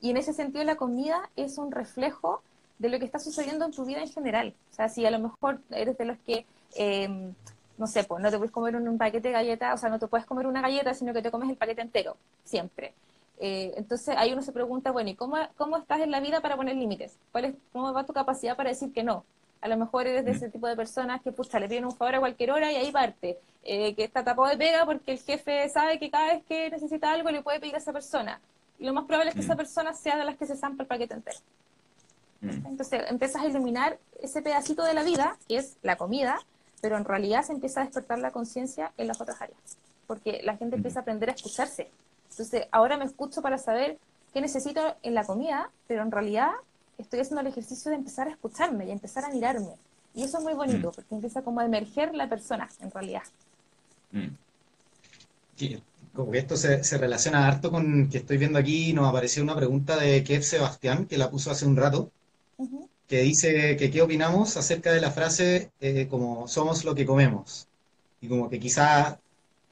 Y en ese sentido la comida es un reflejo de lo que está sucediendo en tu vida en general. O sea, si a lo mejor eres de los que, em, no sé, pues no te puedes comer un, paquete de galletas, o sea, no te puedes comer una galleta, sino que te comes el paquete entero, siempre. Eh, entonces ahí uno se pregunta, bueno, ¿y cómo, cómo estás en la vida para poner límites? ¿Cuál es, ¿Cómo va tu capacidad para decir que no? A lo mejor eres de ese tipo de personas que, pucha, le piden un favor a cualquier hora y ahí parte. Eh, que está tapado de pega porque el jefe sabe que cada vez que necesita algo le puede pedir a esa persona. Y lo más probable es que esa persona sea de las que se zampa el paquete entero. Mm. Entonces empiezas a eliminar ese pedacito de la vida, que es la comida, pero en realidad se empieza a despertar la conciencia en las otras áreas, porque la gente empieza a aprender a escucharse. Entonces ahora me escucho para saber qué necesito en la comida, pero en realidad estoy haciendo el ejercicio de empezar a escucharme y empezar a mirarme. Y eso es muy bonito, porque empieza como a emerger la persona, en realidad. Mm. como que esto se, relaciona harto con que estoy viendo aquí, nos apareció una pregunta de Kev Sebastián, que la puso hace un rato, que dice que qué opinamos acerca de la frase eh, como somos lo que comemos. Y como que quizá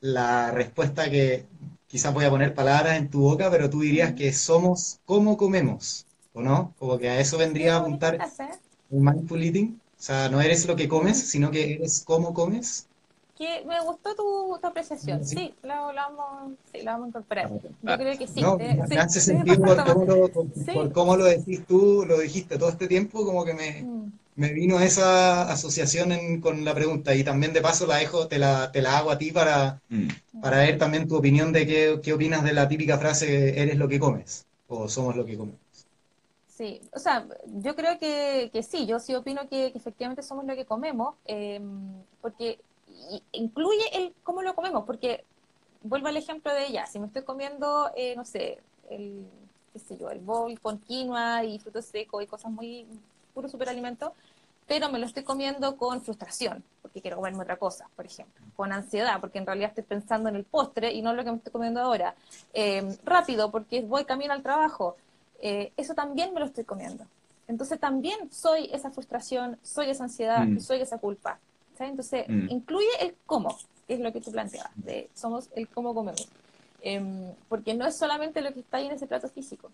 la respuesta que quizás voy a poner palabras en tu boca, pero tú dirías que somos como comemos, ¿o no? Como que a eso vendría a apuntar el mindful eating. O sea, no eres lo que comes, sino que eres como comes que me gustó tu, tu apreciación. Sí, lo, vamos, sí, lo vamos a incorporar. Yo creo que sí. No, me hace sentido por cómo, lo, por cómo, lo, decís tú, lo dijiste todo este tiempo, como que me, mm. me vino esa asociación en, con la pregunta. Y también de paso la dejo, te la, te la hago a ti para, mm. para ver también tu opinión de qué, qué opinas de la típica frase eres lo que comes o somos lo que comemos. Sí, o sea, yo creo que, que sí, yo sí opino que, efectivamente somos lo que comemos, eh, porque incluye el cómo lo comemos, porque vuelvo al ejemplo de ella, si me estoy comiendo, eh, no sé, el, qué sé yo, el bowl con quinoa y frutos secos y cosas muy, puro superalimento, pero me lo estoy comiendo con frustración, porque quiero comerme otra cosa, por ejemplo, con ansiedad, porque en realidad estoy pensando en el postre y no lo que me estoy comiendo ahora, eh, rápido, porque voy camino al trabajo, eh, eso también me lo estoy comiendo. Entonces también soy esa frustración, soy esa ansiedad, mm. soy esa culpa. Entonces, mm. incluye el cómo, que es lo que tú planteabas, de somos el cómo comemos. Em, porque no es solamente lo que está ahí en ese plato físico.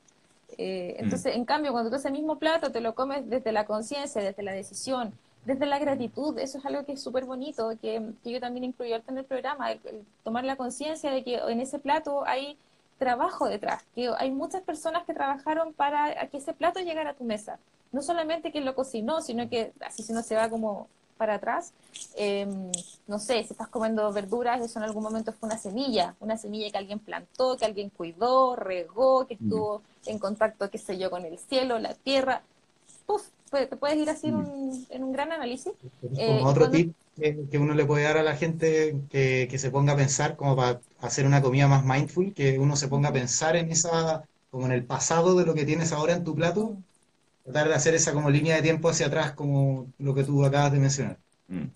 Eh, mm. entonces, en cambio, cuando tú ese mismo plato te lo comes desde la conciencia, desde la decisión, desde la gratitud, eso es algo que es súper bonito, que, yo también incluyo en el programa, el, tomar la conciencia de que en ese plato hay trabajo detrás, que hay muchas personas que trabajaron para que ese plato llegara a tu mesa. No solamente que lo cocinó, sino que así si no se va como para atrás, em, no sé, si estás comiendo verduras, eso en algún momento fue una semilla, una semilla que alguien plantó, que alguien cuidó, regó, que estuvo en contacto, qué sé yo, con el cielo, la tierra. Puf, te puedes ir así en un, gran análisis. Eh, otro tip que, uno le puede dar a la gente que, que, se ponga a pensar, como para hacer una comida más mindful, que uno se ponga a pensar en esa, como en el pasado de lo que tienes ahora en tu plato, tratar de hacer esa como línea de tiempo hacia atrás, como lo que tú acabas de mencionar. Mm.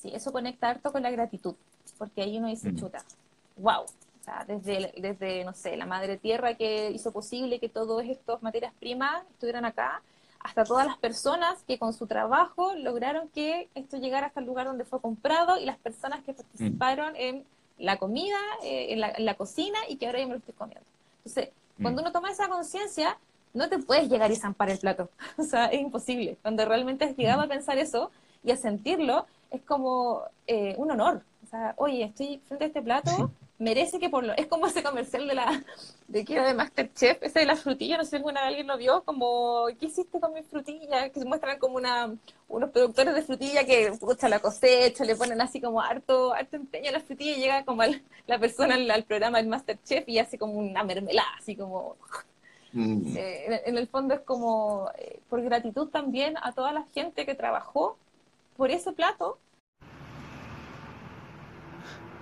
Sí, eso conecta harto con la gratitud, porque ahí uno dice, mm. chuta, wow, o sea, desde, desde, no sé, la madre tierra que hizo posible que todas estas materias primas estuvieran acá, hasta todas las personas que con su trabajo lograron que esto llegara hasta el lugar donde fue comprado y las personas que participaron en la comida eh, en, la, en, la, cocina y que ahora yo me lo estoy comiendo. Entonces, cuando mm. uno toma esa conciencia, no te puedes llegar y zampar el plato. o sea, es imposible. Cuando realmente has llegado a mm. pensar eso y a sentirlo, es como eh, un honor. O sea, oye, estoy frente a este plato, merece que por lo... Es como ese comercial de la... de que de Masterchef, ese de la frutilla, no sé si alguna vez alguien lo vio, como, ¿qué hiciste con mi frutilla? Que se muestran como una, unos productores de frutilla que, pucha, la cosecha, le ponen así como harto, harto empeño a la frutilla y llega como la persona al, programa del Masterchef y hace como una mermelada, así como... Mm. Eh, en, el fondo es como eh, por gratitud también a toda la gente que trabajó por ese plato.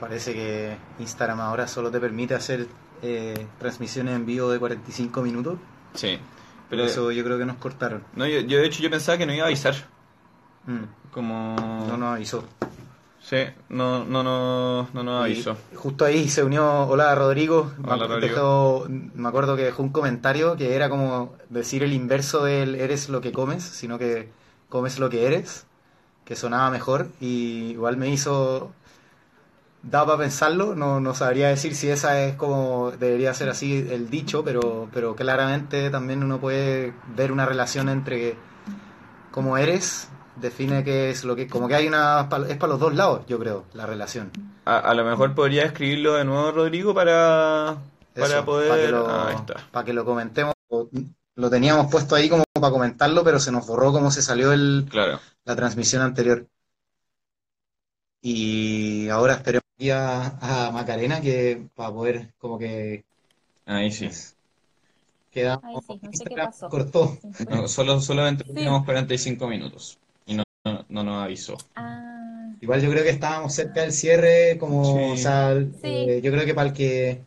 Parece que Instagram ahora solo te permite hacer eh, transmisiones en vivo de 45 minutos. Sí. Pero eso yo creo que nos cortaron. No, yo, de hecho yo pensaba que no iba a avisar. Mm. Como... No nos avisó. Sí, no, no, no, no nos avisó. Justo ahí se unió, hola Rodrigo. Hola, Rodrigo. me acuerdo que dejó un comentario que era como decir el inverso del eres lo que comes, sino que comes lo que eres que sonaba mejor y igual me hizo daba para pensarlo, no, no sabría decir si esa es como debería ser así el dicho, pero, pero claramente también uno puede ver una relación entre cómo eres, define que es lo que, como que hay una, es para los dos lados, yo creo, la relación. A, lo mejor podría escribirlo de nuevo, Rodrigo, para, para poder... Para que, lo, para que lo comentemos. Lo teníamos puesto ahí como para comentarlo, pero se nos borró cómo se salió el, claro la transmisión anterior. Y ahora esperemos a, a Macarena que para poder como que ahí sí. Queda Ahí sí, no sé qué pasó. cortó. No, solo solamente teníamos 45 minutos y no, no, nos avisó. Ah. igual yo creo que estábamos cerca del cierre como o sea, eh, yo creo que para el que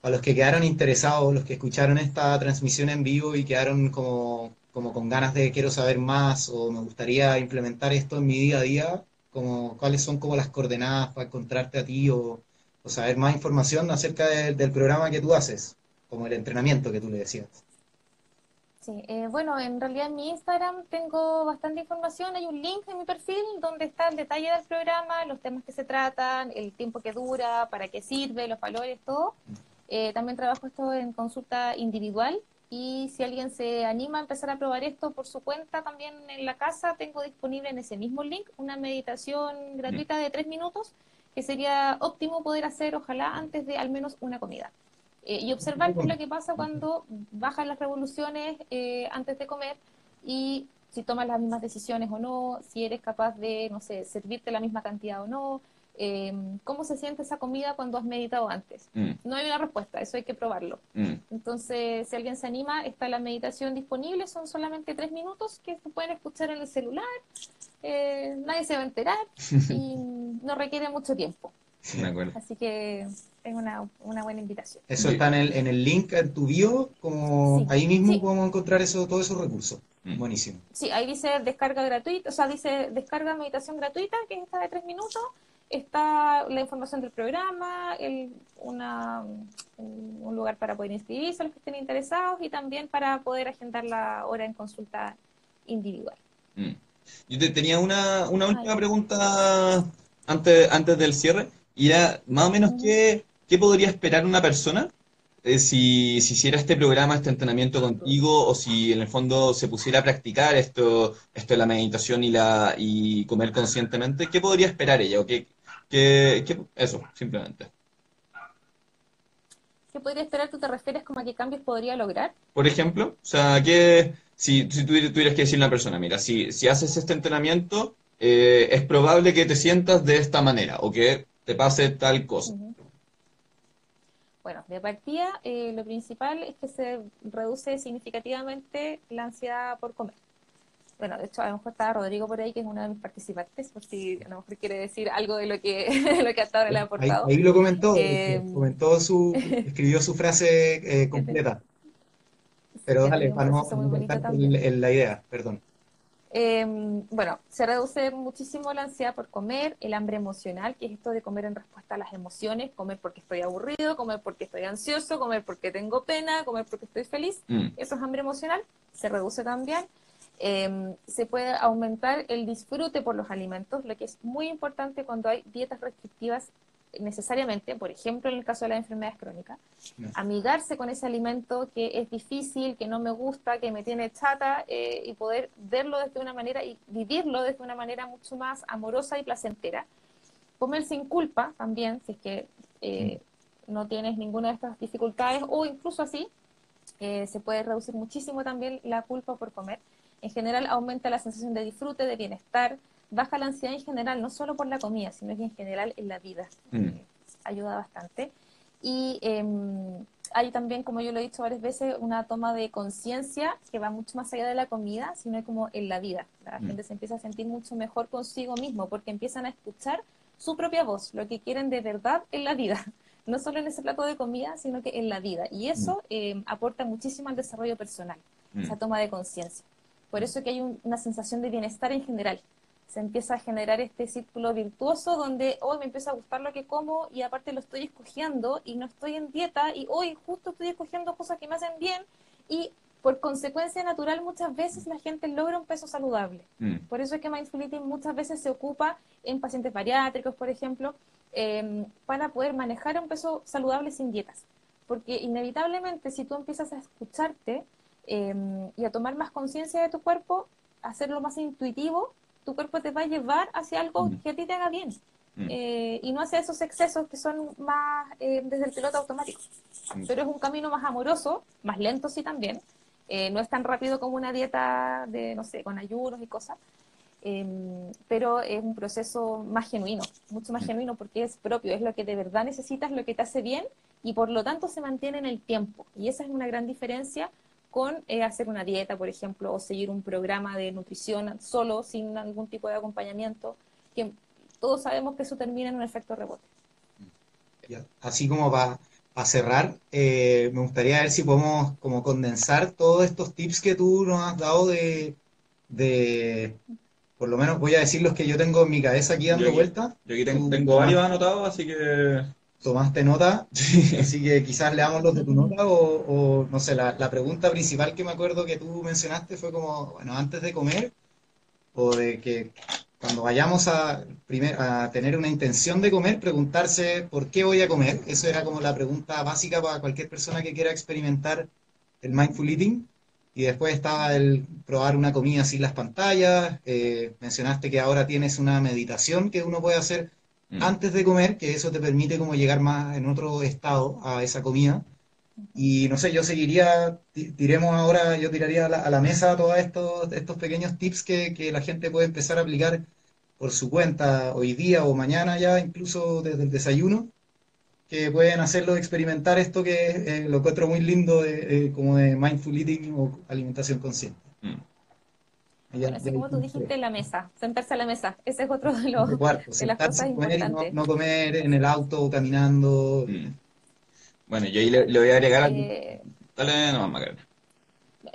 para los que quedaron interesados los que escucharon esta transmisión en vivo y quedaron como como con ganas de quiero saber más o me gustaría implementar esto en mi día a día, como cuáles son como las coordenadas para encontrarte a ti o, saber más información acerca del programa que tú haces, como el entrenamiento que tú le decías. Sí, eh, bueno, en realidad en mi Instagram tengo bastante información, hay un link en mi perfil donde está el detalle del programa, los temas que se tratan, el tiempo que dura, para qué sirve, los valores, todo. Eh, también trabajo esto en consulta individual, y si alguien se anima a empezar a probar esto por su cuenta también en la casa, tengo disponible en ese mismo link una meditación gratuita de tres minutos que sería óptimo poder hacer, ojalá, antes de al menos una comida. Eh, y observar qué es lo que pasa cuando bajan las revoluciones eh, antes de comer y si tomas las mismas decisiones o no, si eres capaz de, no sé, servirte la misma cantidad o no, eh, ¿cómo se siente esa comida cuando has meditado antes? Mm. No hay una respuesta, eso hay que probarlo. Mm. Entonces, si alguien se anima, está la meditación disponible, son solamente tres minutos que se pueden escuchar en el celular, eh, nadie se va a enterar y no requiere mucho tiempo. Así que es una, buena invitación. Eso está en el, en el link en tu bio, como ahí mismo podemos encontrar eso, todos esos recursos. Mm. Buenísimo. Sí, ahí dice descarga gratuita, o sea, dice descarga meditación gratuita, que es esta de tres minutos, está la información del programa, el, una, un lugar para poder inscribirse a los que estén interesados y también para poder agendar la hora en consulta individual. Mm. Yo te tenía una, una última pregunta antes, antes del cierre, y era más o menos qué, qué podría esperar una persona eh, si, si, hiciera este programa, este entrenamiento contigo, o si en el fondo se pusiera a practicar esto, esto de la meditación y la y comer conscientemente, ¿qué podría esperar ella? ¿O qué, que, eso, simplemente. ¿Qué podría esperar? ¿Tú te refieres como a qué cambios podría lograr? Por ejemplo, o sea, que si, si tuvieras que decirle a una persona, mira, si, si haces este entrenamiento, eh, es probable que te sientas de esta manera o que te pase tal cosa. Bueno, de partida, eh, lo principal es que se reduce significativamente la ansiedad por comer bueno, de hecho a lo mejor está Rodrigo por ahí, que es uno de mis participantes, por si a lo mejor quiere decir algo de lo que, lo que hasta ahora le ha aportado. Ahí, lo comentó, eh, comentó su, escribió su frase eh, completa. Pero dale, para no en la idea, perdón. Em, bueno, se reduce muchísimo la ansiedad por comer, el hambre emocional, que es esto de comer en respuesta a las emociones, comer porque estoy aburrido, comer porque estoy ansioso, comer porque tengo pena, comer porque estoy feliz. Mm. Eso es hambre emocional, se reduce también. Em, se puede aumentar el disfrute por los alimentos, lo que es muy importante cuando hay dietas restrictivas necesariamente, por ejemplo, en el caso de las enfermedades crónicas, No. amigarse con ese alimento que es difícil, que no me gusta, que me tiene chata, eh, y poder verlo desde una manera y vivirlo desde una manera mucho más amorosa y placentera. Comer sin culpa también, si es que eh, no tienes ninguna de estas dificultades, o incluso así, eh, se puede reducir muchísimo también la culpa por comer. En general aumenta la sensación de disfrute, de bienestar, baja la ansiedad en general, no solo por la comida, sino que en general en la vida. Mm. Eh, ayuda bastante. Y em, hay también, como yo lo he dicho varias veces, una toma de conciencia que va mucho más allá de la comida, sino como en la vida. La Mm. gente se empieza a sentir mucho mejor consigo mismo porque empiezan a escuchar su propia voz, lo que quieren de verdad en la vida. No solo en ese plato de comida, sino que en la vida. Y eso em, aporta muchísimo al desarrollo personal, Mm. esa toma de conciencia. Por eso que hay un- una sensación de bienestar en general. Se empieza a generar este círculo virtuoso donde hoy me empieza a gustar lo que como y aparte lo estoy escogiendo y no estoy en dieta y hoy justo estoy escogiendo cosas que me hacen bien y por consecuencia natural muchas veces la gente logra un peso saludable. Mm. Por eso es que Mindful Eating muchas veces se ocupa en pacientes bariátricos, por ejemplo, eh, para poder manejar un peso saludable sin dietas. Porque inevitablemente si tú empiezas a escucharte eh, y a tomar más conciencia de tu cuerpo, hacerlo más intuitivo, tu cuerpo te va a llevar hacia algo Mm. que a ti te haga bien. Mm. Eh, y no hacia esos excesos que son más eh, desde el piloto automático. Mm. Pero es un camino más amoroso, más lento sí también. Eh, no es tan rápido como una dieta de, no sé, con ayunos y cosas. Em, pero es un proceso más genuino, mucho más genuino porque es propio, es lo que de verdad necesitas, lo que te hace bien y por lo tanto se mantiene en el tiempo. Y esa es una gran diferencia con eh, hacer una dieta, por ejemplo, o seguir un programa de nutrición solo, sin algún tipo de acompañamiento, que todos sabemos que eso termina en un efecto rebote. Así como para cerrar, eh, me gustaría ver si podemos como condensar todos estos tips que tú nos has dado de, de, por lo menos voy a decir los que yo tengo en mi cabeza aquí dando Yo aquí- vueltas. Yo aquí tengo, tengo varios anotados, así que. Tomaste nota, así que quizás leamos los de tu nota o, o, no sé, la, la pregunta principal que me acuerdo que tú mencionaste fue como, bueno, antes de comer o de que cuando vayamos a, primer, a tener una intención de comer, preguntarse por qué voy a comer. Eso era como la pregunta básica para cualquier persona que quiera experimentar el mindful eating. Y después estaba el probar una comida sin las pantallas. eh, mencionaste que ahora tienes una meditación que uno puede hacer Mm. antes de comer, que eso te permite como llegar más en otro estado a esa comida. Y no sé, yo seguiría, ti- tiremos ahora, yo tiraría a la, a la mesa todos estos, estos pequeños tips que, que la gente puede empezar a aplicar por su cuenta hoy día o mañana ya, incluso desde el desayuno, que pueden hacerlo, experimentar esto que eh, lo encuentro muy lindo, de, eh, como de mindful eating o alimentación consciente. Mm. Bueno, así como tú dijiste. la mesa, sentarse a la mesa, ese es otro de los... Cuarto, de las sentarse cosas comer no, importantes. no comer en el auto caminando. Mm. Bueno, yo ahí le, le voy a agregar. Eh, Dale nomás, Macarena.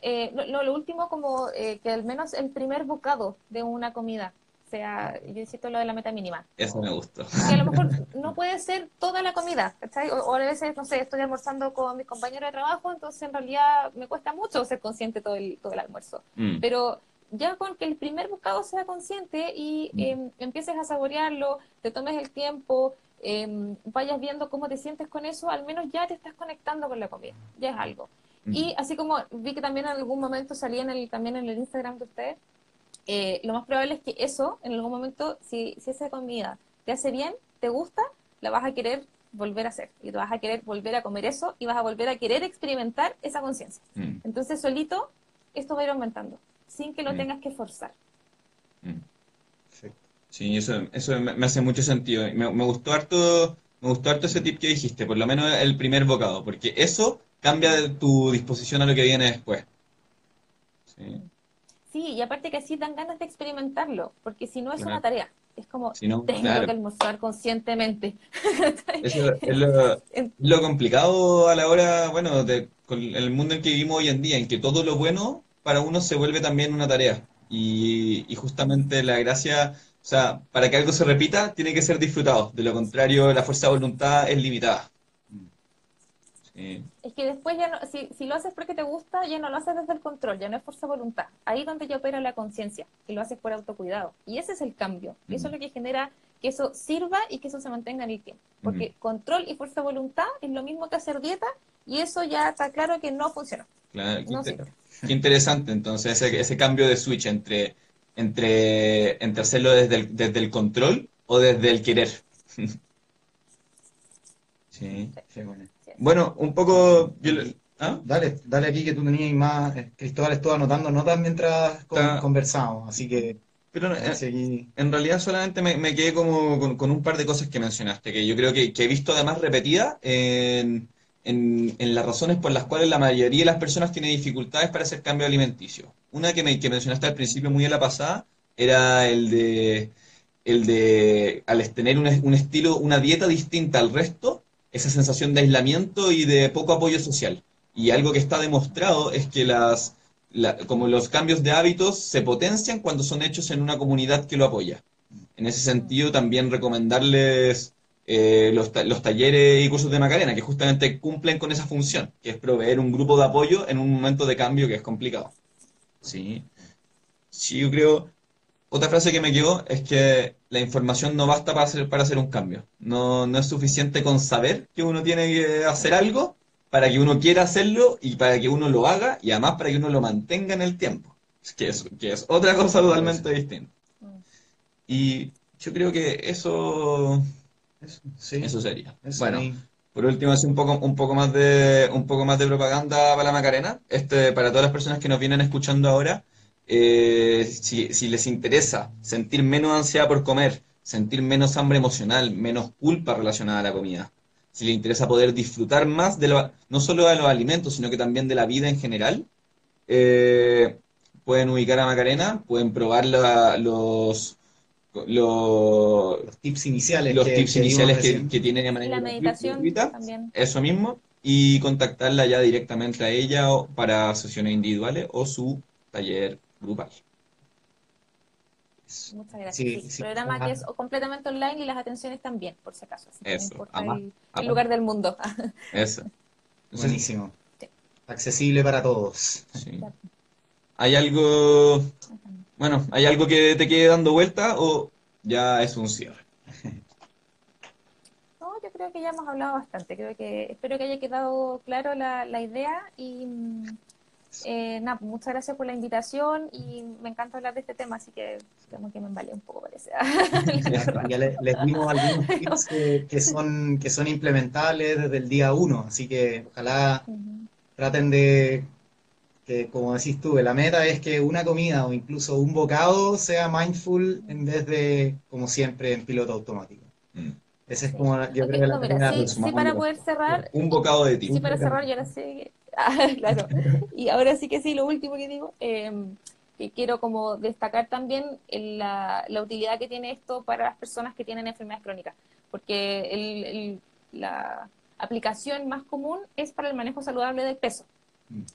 eh, lo, lo- último como eh, que al menos el primer bocado de una comida sea, yo insisto lo de la meta mínima, Eso me gustó. que a lo mejor no puede ser toda la comida, ¿cachai? O, o a veces, no sé, estoy almorzando con mis compañeros de trabajo, entonces en realidad me cuesta mucho ser consciente todo el, todo el almuerzo. Mm. Pero ya con que el primer bocado sea consciente y Mm. eh, empieces a saborearlo, te tomes el tiempo, eh, vayas viendo cómo te sientes con eso, al menos ya te estás conectando con la comida, ya es algo. Mm. Y así como vi que también en algún momento salía en el, también en el Instagram de ustedes, eh, lo más probable es que eso, en algún momento, si, si esa comida te hace bien, te gusta, la vas a querer volver a hacer. Y te vas a querer volver a comer eso y vas a volver a querer experimentar esa conciencia. Mm. Entonces, solito, esto va a ir aumentando, sin que lo Mm. tengas que forzar. Mm. Sí, eso, eso me, hace mucho sentido. Me, me gustó harto, me gustó harto ese tip que dijiste, por lo menos el primer bocado, porque eso cambia tu disposición a lo que viene después. Sí. Sí, y aparte que así dan ganas de experimentarlo, porque si no es Claro. una tarea, es como, Si no, tengo claro. que almorzar conscientemente. Eso es lo, es lo complicado a la hora, bueno, de, con el mundo en que vivimos hoy en día, en que todo lo bueno para uno se vuelve también una tarea. Y, y justamente la gracia, o sea, para que algo se repita, tiene que ser disfrutado. De lo contrario, la fuerza de voluntad es limitada. Sí. Es que después ya no, si, si lo haces porque te gusta, ya no lo haces desde el control, ya no es fuerza de voluntad. Ahí donde ya opera la conciencia, y lo haces por autocuidado. Y ese es el cambio. Y eso es lo que genera que eso sirva y que eso se mantenga en el tiempo. Porque control y fuerza de voluntad es lo mismo que hacer dieta y eso ya está claro que no funciona. Claro, qué, qué interesante entonces ese, ese, cambio de switch entre, entre, entre hacerlo desde el, desde el control o desde el querer. sí. bueno. bueno. un poco... ¿Ah? Dale, dale aquí que tú tenías más. Eh, Cristóbal estuvo anotando notas mientras conversamos, así que. Pero eh, en realidad solamente me, quedé como con, un par de cosas que mencionaste, que yo creo que, he visto además repetidas en, las razones por las cuales la mayoría de las personas tiene dificultades para hacer cambio alimenticio. Una que, me, que mencionaste al principio muy a la pasada era el de, el de al tener un, un estilo, una dieta distinta al resto, esa sensación de aislamiento y de poco apoyo social. Y algo que está demostrado es que las, como los cambios de hábitos se potencian cuando son hechos en una comunidad que lo apoya. En ese sentido, también recomendarles eh, los, los, talleres y cursos de Macarena, que justamente cumplen con esa función, que es proveer un grupo de apoyo en un momento de cambio que es complicado. Sí, sí yo creo, otra frase que me quedó es que la información no basta para hacer, para hacer un cambio. No, no es suficiente con saber que uno tiene que hacer algo, para que uno quiera hacerlo y para que uno lo haga y además para que uno lo mantenga en el tiempo, que es, que es otra cosa totalmente distinta. Y yo creo que eso, eso, sería. bueno, por último, así un poco, un poco más de, un poco más de propaganda para la Macarena. Este, para todas las personas que nos vienen escuchando ahora, eh, si, si les interesa sentir menos ansiedad por comer, sentir menos hambre emocional, menos culpa relacionada a la comida, si le interesa poder disfrutar más de lo, no solo de los alimentos, sino que también de la vida en general, eh, pueden ubicar a Macarena, pueden probar los, los, tips iniciales los que, tips iniciales que, tienen de manera la meditación también. eso mismo, y contactarla ya directamente a ella para sesiones individuales o su taller grupal. Muchas gracias. Sí, programa que es completamente online y las atenciones también, por si acaso. Eso, el, lugar del mundo. Eso. Buenísimo. Accesible para todos. ¿Hay algo, bueno, hay algo que te quede dando vuelta o ya es un cierre? No, yo creo que ya hemos hablado bastante. Creo que espero que haya quedado claro la, la idea y mm, eh, nada, pues, muchas gracias por la invitación y me encanta hablar de este tema, así que como que me vale un poco, parece. ya les, dimos algunos tips que, son, que son implementables desde el día uno, así que ojalá traten de, que como decís tú, la meta es que una comida o incluso un bocado sea mindful en vez de, como siempre, en piloto automático. Mm. Ese es como, yo creo que la primera sí, sí, para poder cerrar. Un bocado de ti. Sí, para cerrar, yo ahora sé Ah, claro. Y ahora sí que sí, lo último que digo, em, que quiero como destacar también la, la, utilidad que tiene esto para las personas que tienen enfermedades crónicas, porque la aplicación más común es para el manejo saludable del peso.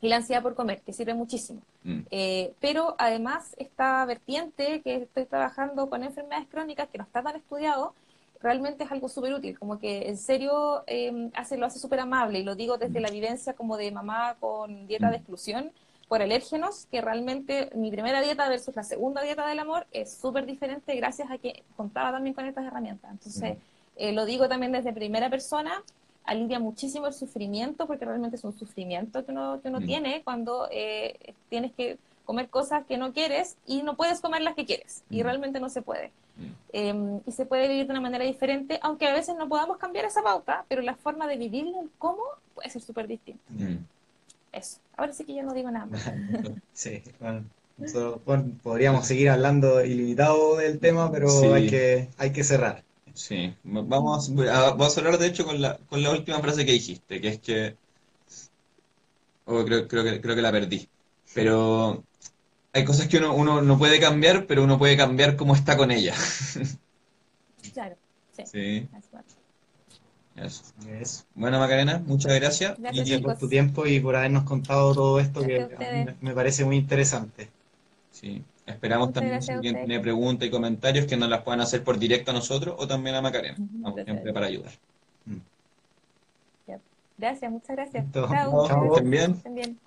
Y la ansiedad por comer, que sirve muchísimo. Mm. Eh, pero además esta vertiente que estoy trabajando con enfermedades crónicas, que no está tan estudiado, realmente es algo súper útil, como que en serio eh, hace, lo hace súper amable y lo digo desde la vivencia como de mamá con dieta de exclusión por alérgenos, que realmente mi primera dieta versus la segunda dieta del amor es súper diferente gracias a que contaba también con estas herramientas. Entonces, eh, lo digo también desde primera persona, alivia muchísimo el sufrimiento, porque realmente es un sufrimiento que uno, que uno tiene cuando eh, tienes que comer cosas que no quieres y no puedes comer las que quieres, y realmente no se puede. Em, y se puede vivir de una manera diferente, aunque a veces no podamos cambiar esa pauta, pero la forma de vivirlo, el cómo, puede ser súper distinta. Mm. Eso. Ahora sí que ya no digo nada más. sí, bueno. podríamos seguir hablando ilimitado del tema, pero hay, que, hay que cerrar. Sí, vamos a, vamos a hablar de hecho con la, con la última frase que dijiste, que es que... Oh, creo, creo, que, creo que la perdí. Pero hay cosas que uno, uno no puede cambiar, pero uno puede cambiar cómo está con ella. claro, sí. sí. Bueno, Macarena, muchas gracias. Gracias por tu tiempo y por habernos contado todo esto que me parece muy interesante. Sí, esperamos también si alguien tiene preguntas y comentarios que nos las puedan hacer por directo a nosotros o también a Macarena. Vamos siempre para ayudar. Gracias, muchas gracias. Chao. Chao. bien.